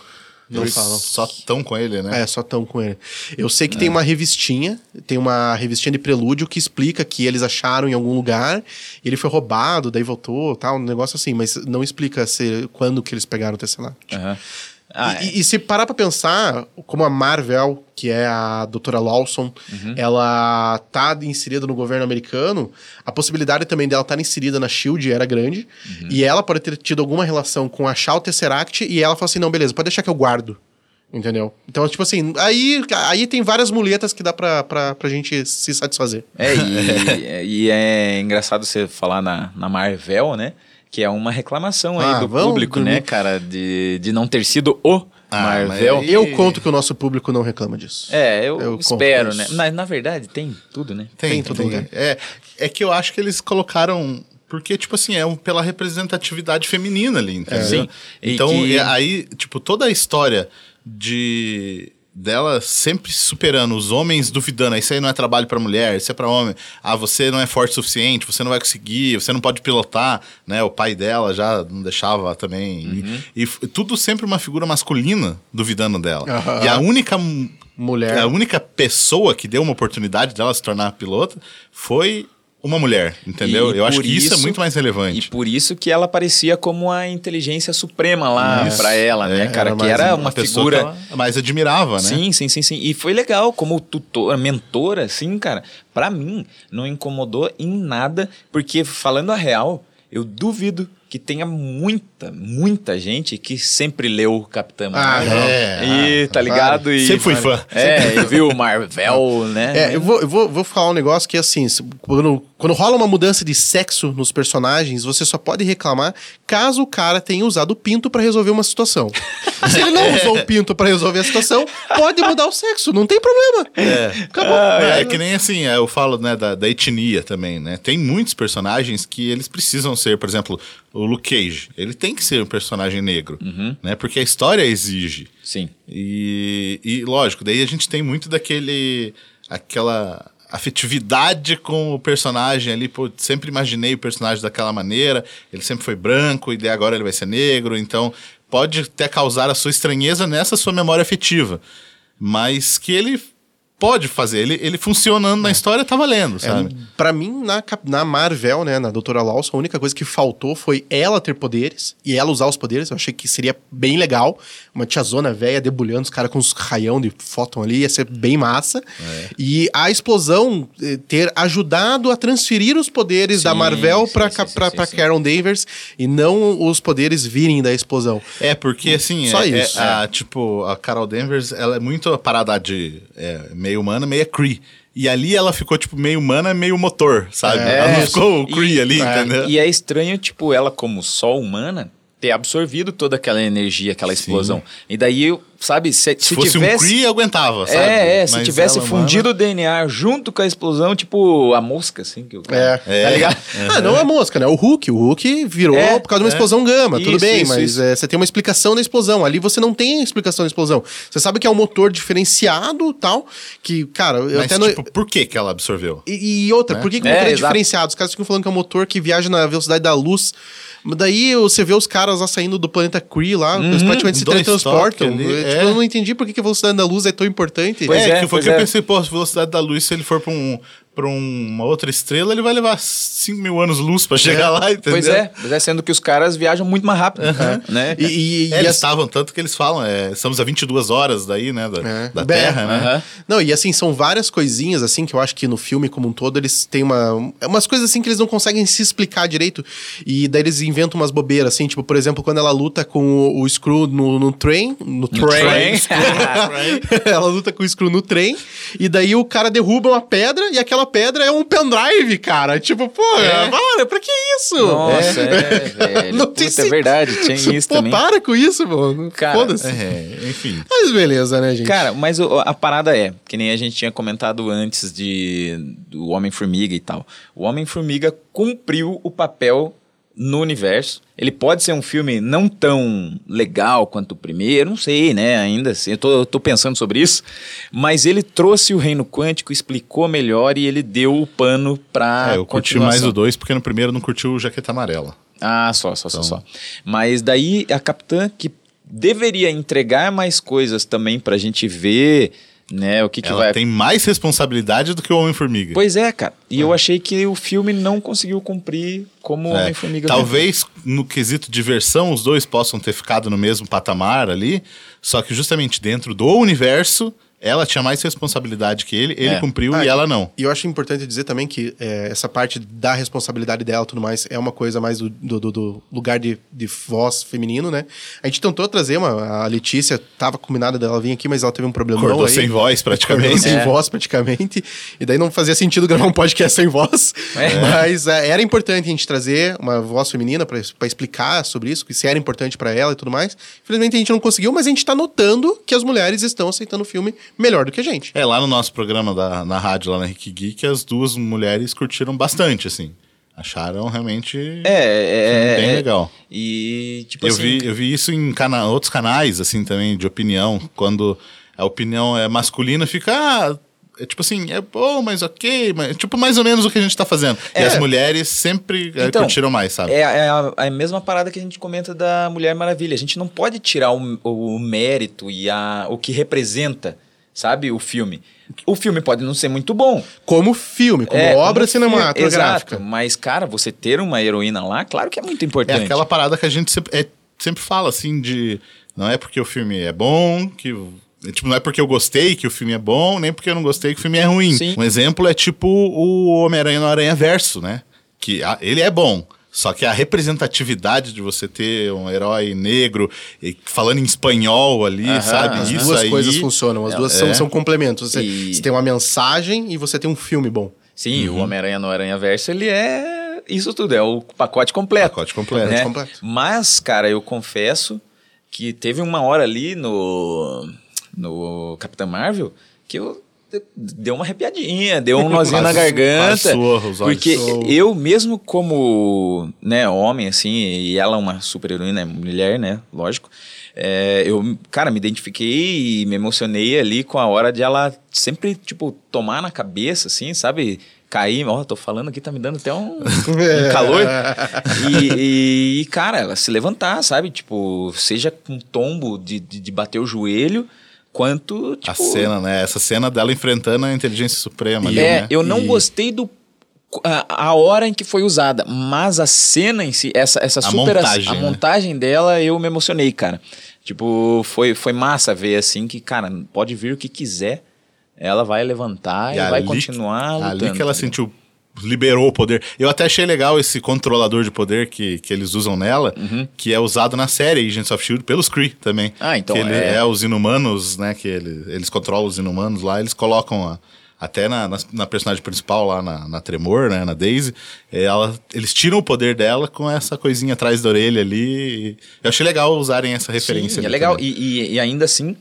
Não Eles falam. Só tão com ele, né? É, só tão com ele. Eu sei que tem uma revistinha, tem uma revistinha de prelúdio que explica que eles acharam em algum lugar, ele foi roubado, daí voltou, tal, um negócio assim, mas não explica se, quando que eles pegaram o Tesseract. Aham. Ah, e, e se parar pra pensar, como a Marvel, que é a doutora Lawson, ela tá inserida no governo americano, a possibilidade também dela estar inserida na SHIELD era grande, e ela pode ter tido alguma relação com achar o Tesseract, e ela fala assim, não, beleza, pode deixar que eu guardo. Entendeu? Então, tipo assim, aí, aí tem várias muletas que dá pra, pra, pra gente se satisfazer. É, e, e é engraçado você falar na, na Marvel, né? Que é uma reclamação aí Ah, do público, dormir. né, cara? De, de não ter sido o Ah, Marvel. mas Eu conto que o nosso público não reclama disso. É, eu, Eu espero, né? isso. Na, verdade, tem tudo, né? Tem, Tem todo tem. lugar. É, é que eu acho que eles colocaram. Porque, tipo assim, é um- pela representatividade feminina ali, entendeu? Sim. E Então, que- aí, tipo, toda a história de dela sempre superando os homens duvidando, "Ah, isso aí não é trabalho pra mulher, isso é pra homem. Ah, você não é forte o suficiente, você não vai conseguir, você não pode pilotar, né? O pai dela já não deixava também. Uhum. E, e tudo sempre uma figura masculina duvidando dela. Aham. E a única Mulher. a única pessoa que deu uma oportunidade dela se tornar pilota foi uma mulher, entendeu? E Eu acho que isso, é muito mais E relevante. por isso que ela parecia como a inteligência suprema lá pra ela, né, É, cara? era que era uma uma figura. que mais admirava, né? Sim, sim, sim, sim. E foi legal como tutora, mentora, assim, cara. Pra mim, não incomodou em nada, porque falando a real, eu duvido que tenha muita, muita gente que sempre leu Capitã Marvel. é, e, ah, tá ligado? E, Sempre fui fã. É, e viu Marvel, né? É, eu vou, eu vou, vou falar um negócio que, assim, quando, quando rola uma mudança de sexo nos personagens, você só pode reclamar caso o cara tenha usado o pinto pra resolver uma situação. Se ele não usou o pinto pra resolver a situação, pode mudar o sexo, não tem problema. É. Acabou. É, que nem assim, é, eu falo né, da, da etnia também, né? Tem muitos personagens que eles precisam ser, por exemplo, o Luke Cage. Ele tem que ser um personagem negro, né? Porque a história exige. Sim. E, e lógico, daí a gente tem muito daquele. aquela afetividade com o personagem ali. Pô, sempre imaginei o personagem daquela maneira. Ele sempre foi branco, e daí agora ele vai ser negro. Então pode até causar a sua estranheza nessa sua memória afetiva. Mas que ele pode fazer. Ele, ele funcionando na história tá valendo, sabe? Pra mim, na, na Marvel, né, na Doutora Lawson, a única coisa que faltou foi ela ter poderes e ela usar os poderes. Eu achei que seria bem legal. Uma tiazona velha debulhando os caras com os raião de fóton ali, ia ser bem massa. E a explosão eh, ter ajudado a transferir os poderes da Sim, Marvel sim, pra, sim, pra, pra. Karen Danvers e não os poderes virem da explosão. É, porque assim, Só é, isso. é a, tipo, a Carol Danvers, ela é muito parada de é, meio humana, meio Cree. E ali ela ficou, tipo, meio humana, meio motor, sabe? É, ela não ficou o Cree E- ali, é, entendeu? E é estranho, tipo, ela como só humana ter absorvido toda aquela energia, aquela explosão. E daí, sabe, se, Se, se fosse tivesse... um Cree, aguentava, sabe? É, é, se tivesse ela fundido o DNA junto com a explosão, tipo a mosca, assim, que o cara- É. Tá ligado? Ah, não a mosca, né? O Hulk. O Hulk virou É, por causa de uma é. explosão gama, tudo Isso, bem, isso, mas isso. é, você tem uma explicação da explosão. Ali você não tem explicação da explosão. Você sabe que é um motor diferenciado tal, que, cara, eu Mas, até não. tipo, por que que ela absorveu? E, e outra, né? por que, que o É, motor é diferenciado? Os caras ficam falando que é um motor que viaja na velocidade da luz. Daí você vê os caras lá saindo do planeta Kree lá, eles praticamente se teletransportam. ali, Eu, é. tipo, eu não entendi por que, que a velocidade da luz é tão importante. Pois é, é, que foi pois que eu é. pensei, pô, a velocidade da luz, se ele for pra um, pra um- uma outra estrela, ele vai levar 5 mil anos-luz pra chegar lá, entendeu? Pois é, pois é, sendo que os caras viajam muito mais rápido, né? E, e- e É, eles estavam, tanto que eles falam, é, estamos a 22 horas daí, né, da, É. da Terra, né? Aham. Não, e assim, são várias coisinhas, assim, que eu acho que no filme como um todo, eles têm uma... é Umas coisas, assim, que eles não conseguem se explicar direito. E daí eles inventam umas bobeiras, assim, tipo, por exemplo, quando ela luta com o, o Screw no, no trem... No, trem. ela luta com o Screw no trem, e daí o cara derruba uma pedra, e aquela pedra é um pendrive, cara. Tipo, pô, É. mano, pra que isso? Nossa, é, velho. Não Puta, é verdade, tinha isso Pô, também. para com isso, mano. Foda-se. É, enfim. Mas beleza, né, gente? Cara, mas o- a parada é, que nem a gente tinha comentado antes de do Homem-Formiga e tal. O Homem-Formiga cumpriu o papel no universo. Ele pode ser um filme não tão legal quanto o primeiro, não sei, né? Ainda assim, eu tô, eu tô pensando sobre isso. Mas ele trouxe o reino quântico, explicou melhor e ele deu o pano pra. É, eu curti mais o 2 porque no primeiro não curti o Jaqueta Amarela. Ah, só, só, só, só. Mas daí a capitã que deveria entregar mais coisas também pra gente ver, né, o que, que Ela vai... tem mais responsabilidade do que o Homem-Formiga. Pois é, cara. E eu achei que o filme não conseguiu cumprir como o É, Homem-Formiga. Talvez no quesito diversão os dois possam ter ficado no mesmo patamar ali, só que justamente dentro do universo ela tinha mais responsabilidade que ele, ele É. cumpriu Ah, e ela não. E eu acho importante dizer também que é, essa parte da responsabilidade dela e tudo mais é uma coisa mais do, do- do- lugar de, de voz feminino, né? A gente tentou trazer uma. A Letícia tava combinada dela vir aqui, mas ela teve um problema Acordou aí. sem voz Acordou praticamente. sem É. voz, praticamente. E daí não fazia sentido gravar um podcast sem voz. É. Mas é, era importante a gente trazer uma voz feminina pra explicar sobre isso, que se era importante pra ela e tudo mais. Infelizmente a gente não conseguiu, mas a gente tá notando que as mulheres estão aceitando o filme melhor do que a gente. É, lá no nosso programa da, na rádio, lá na Rick Geek, as duas mulheres curtiram bastante, assim. Acharam realmente É, é, bem é- legal. E, tipo eu, assim... vi, eu vi isso em cana outros canais, assim, também, de opinião. Quando a opinião é masculina, fica. Ah, é tipo assim, é bom, mas ok. Mas, tipo, mais ou menos o que a gente tá fazendo. E É. as mulheres sempre é, Então, curtiram mais, sabe? É, é a, a mesma parada que a gente comenta da Mulher Maravilha. A gente não pode tirar o, o- o mérito e a, o que representa, sabe, o filme. O filme pode não ser muito bom. Como filme, como É, obra como cinematográfica. Exato. Mas, cara, você ter uma heroína lá, claro que é muito É importante. aquela parada que a gente sempre, é- sempre fala, assim, de. Não é porque o filme é bom, que. é, Tipo, não é porque eu gostei que o filme é bom, nem porque eu não gostei que o filme é ruim. Sim. Um exemplo é tipo o Homem-Aranha no Aranha Verso, né? Que ah, ele é bom. Só que a representatividade de você ter um herói negro e falando em espanhol ali, Aham, sabe? As Isso duas aí. coisas funcionam, as duas são, é. são complementos. Você, E- você tem uma mensagem e você tem um filme bom. Sim, o Homem-Aranha no Aranha Verso, ele é isso tudo, é o pacote completo. Pacote completo. né? completo. Mas, cara, eu confesso que teve uma hora ali no, no Capitão Marvel que eu deu uma arrepiadinha, deu um nozinho na garganta. quase suou os olhos. Porque eu mesmo como, né, homem assim, e ela é uma super heroína, mulher, né, lógico. é, eu, cara, me identifiquei e me emocionei ali com a hora de ela sempre, tipo, tomar na cabeça, assim, sabe? Cair, ó, tô falando aqui, tá me dando até um, um calor. E, e, cara, ela se levantar, sabe? Tipo, seja com tombo de, de, de bater o joelho, quanto, tipo... A cena, né? Essa cena dela enfrentando a inteligência suprema ali, É, né? eu não E- gostei do a, a hora em que foi usada, mas a cena em si, essa, essa A super montagem, a né? montagem dela, eu me emocionei, cara. Tipo, foi, foi massa ver assim que, cara, pode vir o que quiser, ela vai levantar e, vai ali- continuar lutando. Ali que ela entendeu? sentiu, liberou o poder. Eu até achei legal esse controlador de poder que, que eles usam nela, que é usado na série Agents of S.H.I.E.L.D. pelos Kree também. Ah, então que ele é- é... os inumanos, né, que ele- eles controlam os inumanos lá, eles colocam a- até na, na, na personagem principal lá, na, na Tremor, né, na Daisy, é, ela, eles tiram o poder dela com essa coisinha atrás da orelha ali. Eu achei legal usarem essa referência. Sim, é legal. E, e, e ainda assim,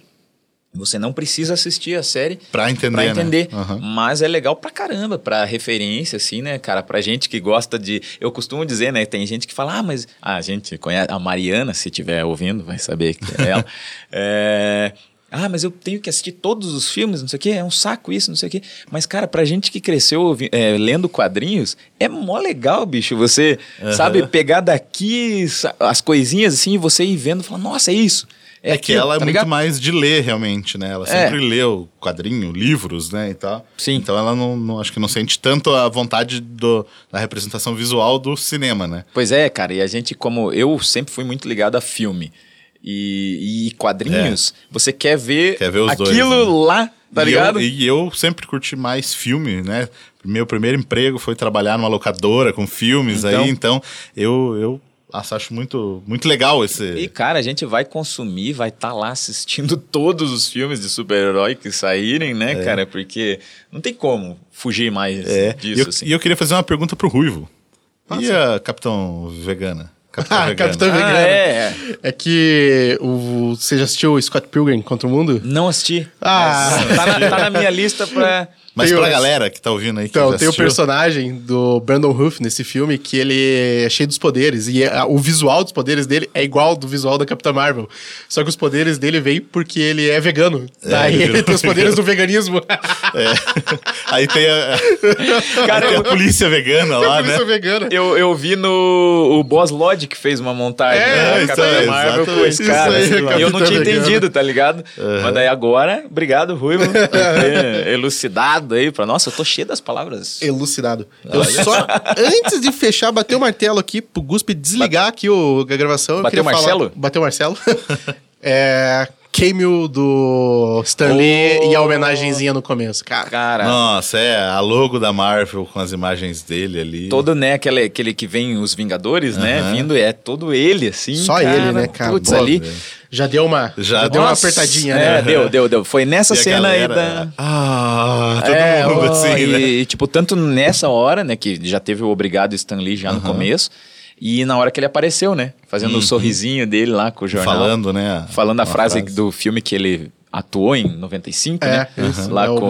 você não precisa assistir a série Pra entender, pra né? entender. Aham. Mas é legal pra caramba, pra referência, assim, né, cara? Pra gente que gosta de. Eu costumo dizer, né? Tem gente que fala, ah, mas. Ah, a gente conhece. A Mariana, se estiver ouvindo, vai saber que é ela. É, Ah, mas eu tenho que assistir todos os filmes, não sei o quê, é um saco isso, não sei o quê. Mas, cara, pra gente que cresceu é, lendo quadrinhos, é mó legal, bicho. Você, sabe, pegar daqui as coisinhas assim e você ir vendo e falar, nossa, é isso. É, que aquilo, ela é tá muito ligado? mais de ler, realmente, né? Ela É. sempre leu quadrinho, livros, né, e tal. Sim. Então ela não, não- acho que não sente tanto a vontade do, da representação visual do cinema, né? Pois é, cara, e a gente, como eu sempre fui muito ligado a filme e, e quadrinhos, você quer ver, É. Quer ver os dois, aquilo lá, tá e ligado? Eu, e eu sempre curti mais filme, né? Meu primeiro emprego foi trabalhar numa locadora com filmes Então. aí, então eu, eu acho muito, muito legal esse... E, cara, a gente vai consumir, vai estar lá assistindo todos os filmes de super-herói que saírem, né, cara? Porque não tem como fugir mais É, disso, e eu, assim. e eu queria fazer uma pergunta pro Ruivo. E a Capitão Vegana? Capitão Ah, Vegana. Capitão Ah, Vegano. é, É que o, você já assistiu o Scott Pilgrim contra o Mundo? Não assisti. Ah. Mas tá, na, tá na minha lista pra... Mas Tem pra o- galera que tá ouvindo aí que Então, tem o personagem do Brandon Ruff nesse filme que ele é cheio dos poderes. E é- o visual dos poderes dele é igual do visual da Capitã Marvel. Só que os poderes dele vêm porque ele é vegano. Daí ele ele, tem os poderes do veganismo. É. Aí tem a, Cara, tem a polícia vegana lá, Por isso é né? vegana. Eu, eu vi no o Boss Lodge que fez uma montagem É, da isso Capitã Marvel com esse cara. Isso aí, e eu não tinha Vegana. entendido, tá ligado? Mas daí agora, obrigado, Ruivo, por ter elucidado aí pra. Nossa, eu tô cheio das palavras. Elucidado. Eu só, antes de fechar, bater o martelo aqui pro Guspe desligar aqui o, a gravação. eu Bateu queria o Marcelo? Falar, bateu o Marcelo. é. Cameo do Stan Lee Oh. e a homenagenzinha no começo. Cara, Cara, Nossa, é, a logo da Marvel com as imagens dele ali. todo, né, aquele, aquele que vem os Vingadores, né, Aham. vindo, é todo ele, assim. Só cara, ele, né, cara? Putz, Boa, ali. velho. Já deu uma, Já já deu uma apertadinha, é, né? deu, deu, deu. Foi nessa E cena aí galera, da. Ah, todo É, mundo ó, assim, e, né? e, tipo, tanto nessa hora, né, que já teve o Obrigado Stan Lee já no começo, e na hora que ele apareceu, né, fazendo o sorrisinho dele lá com o jornal. Falando, né? Falando a uma frase, do filme que ele atuou em 95, É, né? isso. Lá É o com.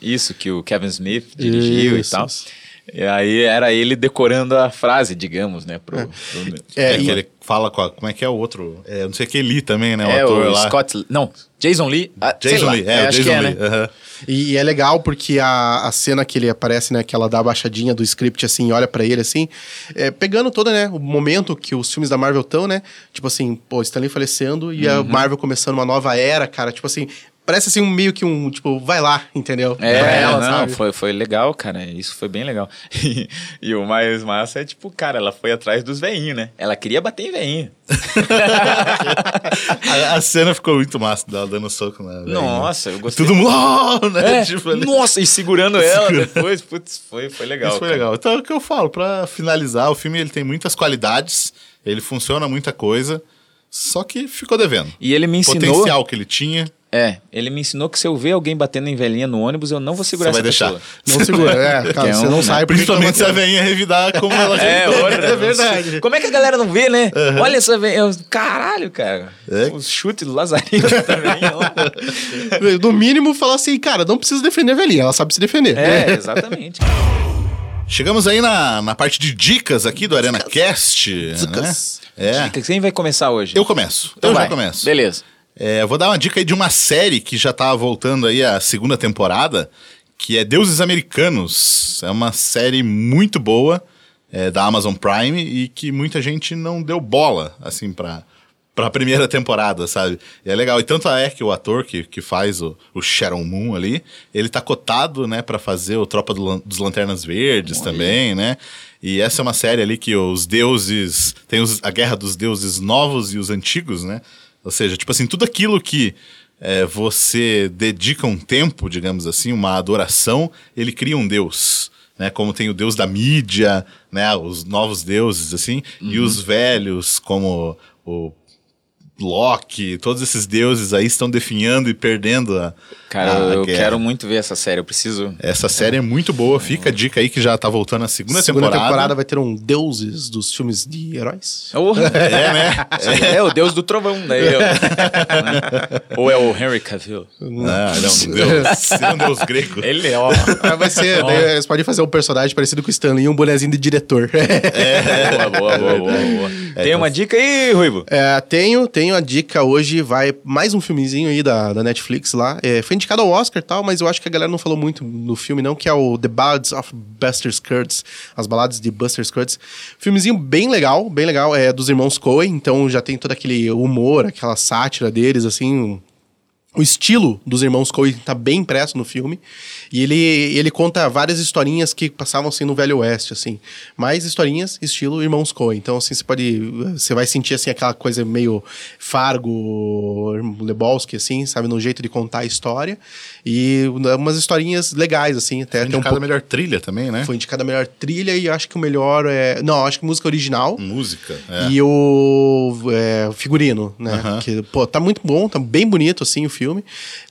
Isso, que o Kevin Smith dirigiu Isso, e tal. isso. E aí era ele decorando a frase, digamos, né, pro... pro- É, É, e- ele fala com a, como é que é o outro? É, não sei que Lee também, né? O é, ator o lá. Scott... Não, Jason Lee. ah, sei Jason lá, Lee, é, o acho Jason que é, Lee. né? aham. E, é legal porque a, a cena que ele aparece, né, que ela dá a baixadinha do script assim, e olha pra ele assim, é, pegando todo, né, o momento que os filmes da Marvel estão, né? Tipo assim, pô, Stanley falecendo e Uhum. a Marvel começando uma nova era, cara, tipo assim, parece assim um meio que um, tipo, vai lá, entendeu? É, ela, não, sabe? foi, foi legal, cara. Isso foi bem legal. E, e o mais massa é, tipo, cara, ela foi atrás dos veinhos, né? Ela queria bater em veinho. A, a cena ficou muito massa dela dando soco na. Nossa, eu gostei. Todo mundo. "Oh", né? É, Tipo, ali. nossa, e segurando ela depois, putz, foi, foi legal. Isso foi cara. legal. Então é o que eu falo, pra finalizar, o filme ele tem muitas qualidades, ele funciona muita coisa, só que ficou devendo. E ele me O ensinou. potencial que ele tinha, É, ele me ensinou que se eu ver alguém batendo em velhinha no ônibus, eu não vou segurar Você vai essa deixar. pessoa. Não segura, é, cara, é você um, não né? sabe porque principalmente se a tá veinha revidar como ela É, outra. É verdade. Como é que a galera não vê, né? Olha essa velhinha. Caralho, cara. É. Os chutes do Lazarino também. ó. No mínimo, falar assim, cara, não precisa defender a velhinha, ela sabe se defender. É, exatamente. Chegamos aí na, na parte de dicas aqui do Arena Cast. Dicas. Né? É. Dica, Quem vai começar hoje? Eu começo. Então eu vai. já começo. Beleza. É, eu vou dar uma dica aí de uma série que já tá voltando aí a segunda temporada, que é Deuses Americanos. É uma série muito boa é, da Amazon Prime e que muita gente não deu bola, assim, pra, pra primeira temporada, sabe? E é legal. E tanto é que o ator que, que faz o, o Shadow Moon ali, ele tá cotado, né, pra fazer o Tropa do dos Lanternas Verdes também, né? E essa é uma série ali que os deuses... Tem os- a guerra dos deuses novos e os antigos, né? Ou seja, tipo assim, tudo aquilo que é, você dedica um tempo, digamos assim, uma adoração, ele cria um deus. Né, como tem o deus da mídia, né, os novos deuses, assim, e os velhos, como o Loki, todos esses deuses aí estão definhando e perdendo a. Cara, a eu, eu guerra. quero muito ver essa série. Eu preciso. Essa série é muito boa, fica a dica aí que já tá voltando a segunda, Segunda temporada. temporada vai ter um deuses dos filmes de heróis. Oh, É, né? é, o Deus do Trovão. Daí, ó. Ou é o Henry Cavill. Ah, não, um deus, seria um deus grego. Ele é, ó. Vai ser, daí eles podem fazer um personagem parecido com o Stanley e um bonezinho de diretor. Boa, boa, boa, boa, boa. Tem uma dica aí, Ruivo? É, tenho, tenho a dica hoje, vai mais um filmezinho aí da, da Netflix lá. É, foi indicado ao Oscar e tal, mas eu acho que a galera não falou muito no filme, não, que é o The Ballads of Buster Scruggs, as baladas de Buster Scruggs. Filmezinho bem legal, bem legal, é dos irmãos Coen, então já tem todo aquele humor, aquela sátira deles, assim, o estilo dos irmãos Coen tá bem impresso no filme. E ele, ele conta várias historinhas que passavam assim no Velho Oeste, assim. Mais historinhas, estilo Irmãos Coen. Então, assim, você pode. Você vai sentir assim aquela coisa meio Fargo, Lebowski, assim, sabe? No jeito de contar a história. E umas historinhas legais, assim, até. Foi um indicada pouco- a melhor trilha também, né? Foi indicada a melhor trilha e acho que o melhor é. Não, acho que música original. Música. é. E o é, figurino, né? Aham. Que, pô, tá muito bom, tá bem bonito, assim, o filme.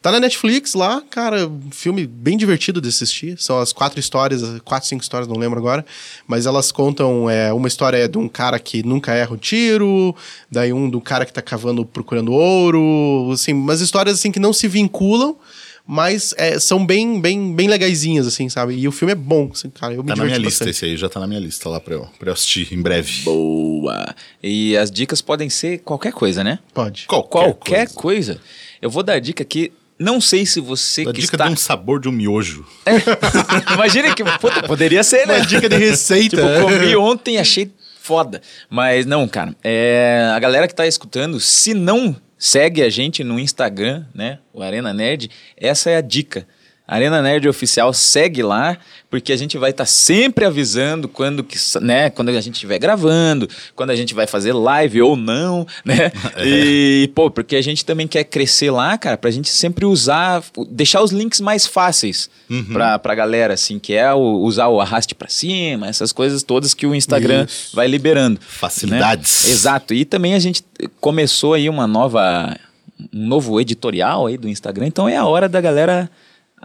Tá na Netflix lá, cara, um filme bem divertido de assistir. São as quatro histórias, quatro, cinco histórias, não lembro agora. Mas elas contam, é, uma história de um cara que nunca erra o tiro, daí um do cara que tá cavando, procurando ouro, assim, umas histórias, assim, que não se vinculam, mas é, são bem, bem, bem legaisinhas, assim, sabe? E o filme é bom, assim, cara, eu me Tá na minha diverti lista bastante. esse aí, já tá na minha lista lá pra eu, pra eu assistir em breve. Boa. E as dicas podem ser qualquer coisa, né? Pode. Qualquer, Qualquer coisa. coisa. Eu vou dar a dica que não sei se você A que dica está... de um sabor de um miojo. Imagina que puta, poderia ser, né? Uma dica de receita. tipo, comi ontem, achei foda. Mas não, cara. É, a galera que tá escutando, se não segue a gente no Instagram, né? O Arena Nerd, essa é a dica. Arena Nerd Oficial segue lá, porque a gente vai estar sempre avisando quando, que, né, quando a gente estiver gravando, quando a gente vai fazer live ou não, né? E, pô, porque a gente também quer crescer lá, cara, pra gente sempre usar, deixar os links mais fáceis pra, pra galera, assim, que é o- usar o arraste pra cima, essas coisas todas que o Instagram Isso. vai liberando. Facilidades. né? Exato. E também a gente começou aí uma nova, um novo editorial aí do Instagram, então é a hora da galera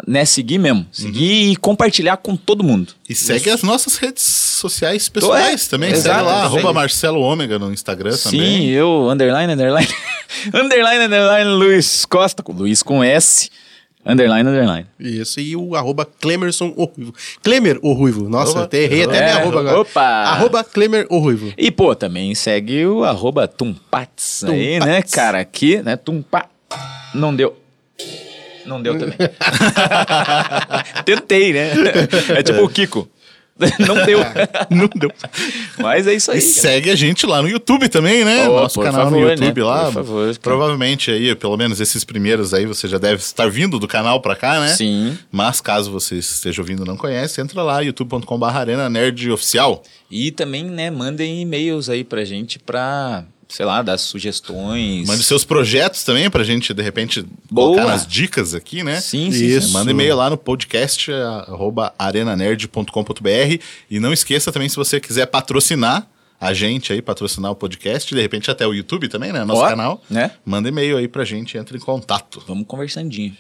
né, seguir mesmo. Seguir e compartilhar com todo mundo. E segue as nossas redes sociais pessoais é, também. exato, segue lá, arroba Marcelo Ômega no Instagram Sim, também. eu, underline, underline, underline, underline, Luiz Costa, Luiz com S, underline, underline. Isso, e o arroba Clemerson o Ruivo. Clemer o Ruivo. Nossa, até errei até É, minha arroba agora. opa. Arroba Clemer o Ruivo. E, pô, também segue o arroba Tumpats aí, Tumpats. né, cara? Aqui, né, Tumpa... Não deu. Não deu também. Tentei, né? É tipo o Kiko. Não deu. Não deu. Mas é isso aí. E cara. segue a gente lá no YouTube também, né? Oh, Nosso canal favor, no né? YouTube lá. Por favor. Provavelmente aí, pelo menos esses primeiros aí, você já deve estar vindo do canal pra cá, né? Sim. Mas caso você esteja ouvindo e não conhece, entra lá, youtube.com.br Arena Nerd Oficial. E também, né, mandem e-mails aí pra gente pra, sei lá, dar sugestões. Mande seus projetos também pra gente, de repente, Boa. colocar nas dicas aqui, né? Sim, sim, Isso. sim. Manda e-mail lá no podcast arroba arenanerd.com.br e não esqueça também se você quiser patrocinar a gente aí, patrocinar o podcast, de repente até o YouTube também, né? Nosso Ó, canal. né? Manda e-mail aí pra gente, entre em contato. Vamos conversandinho.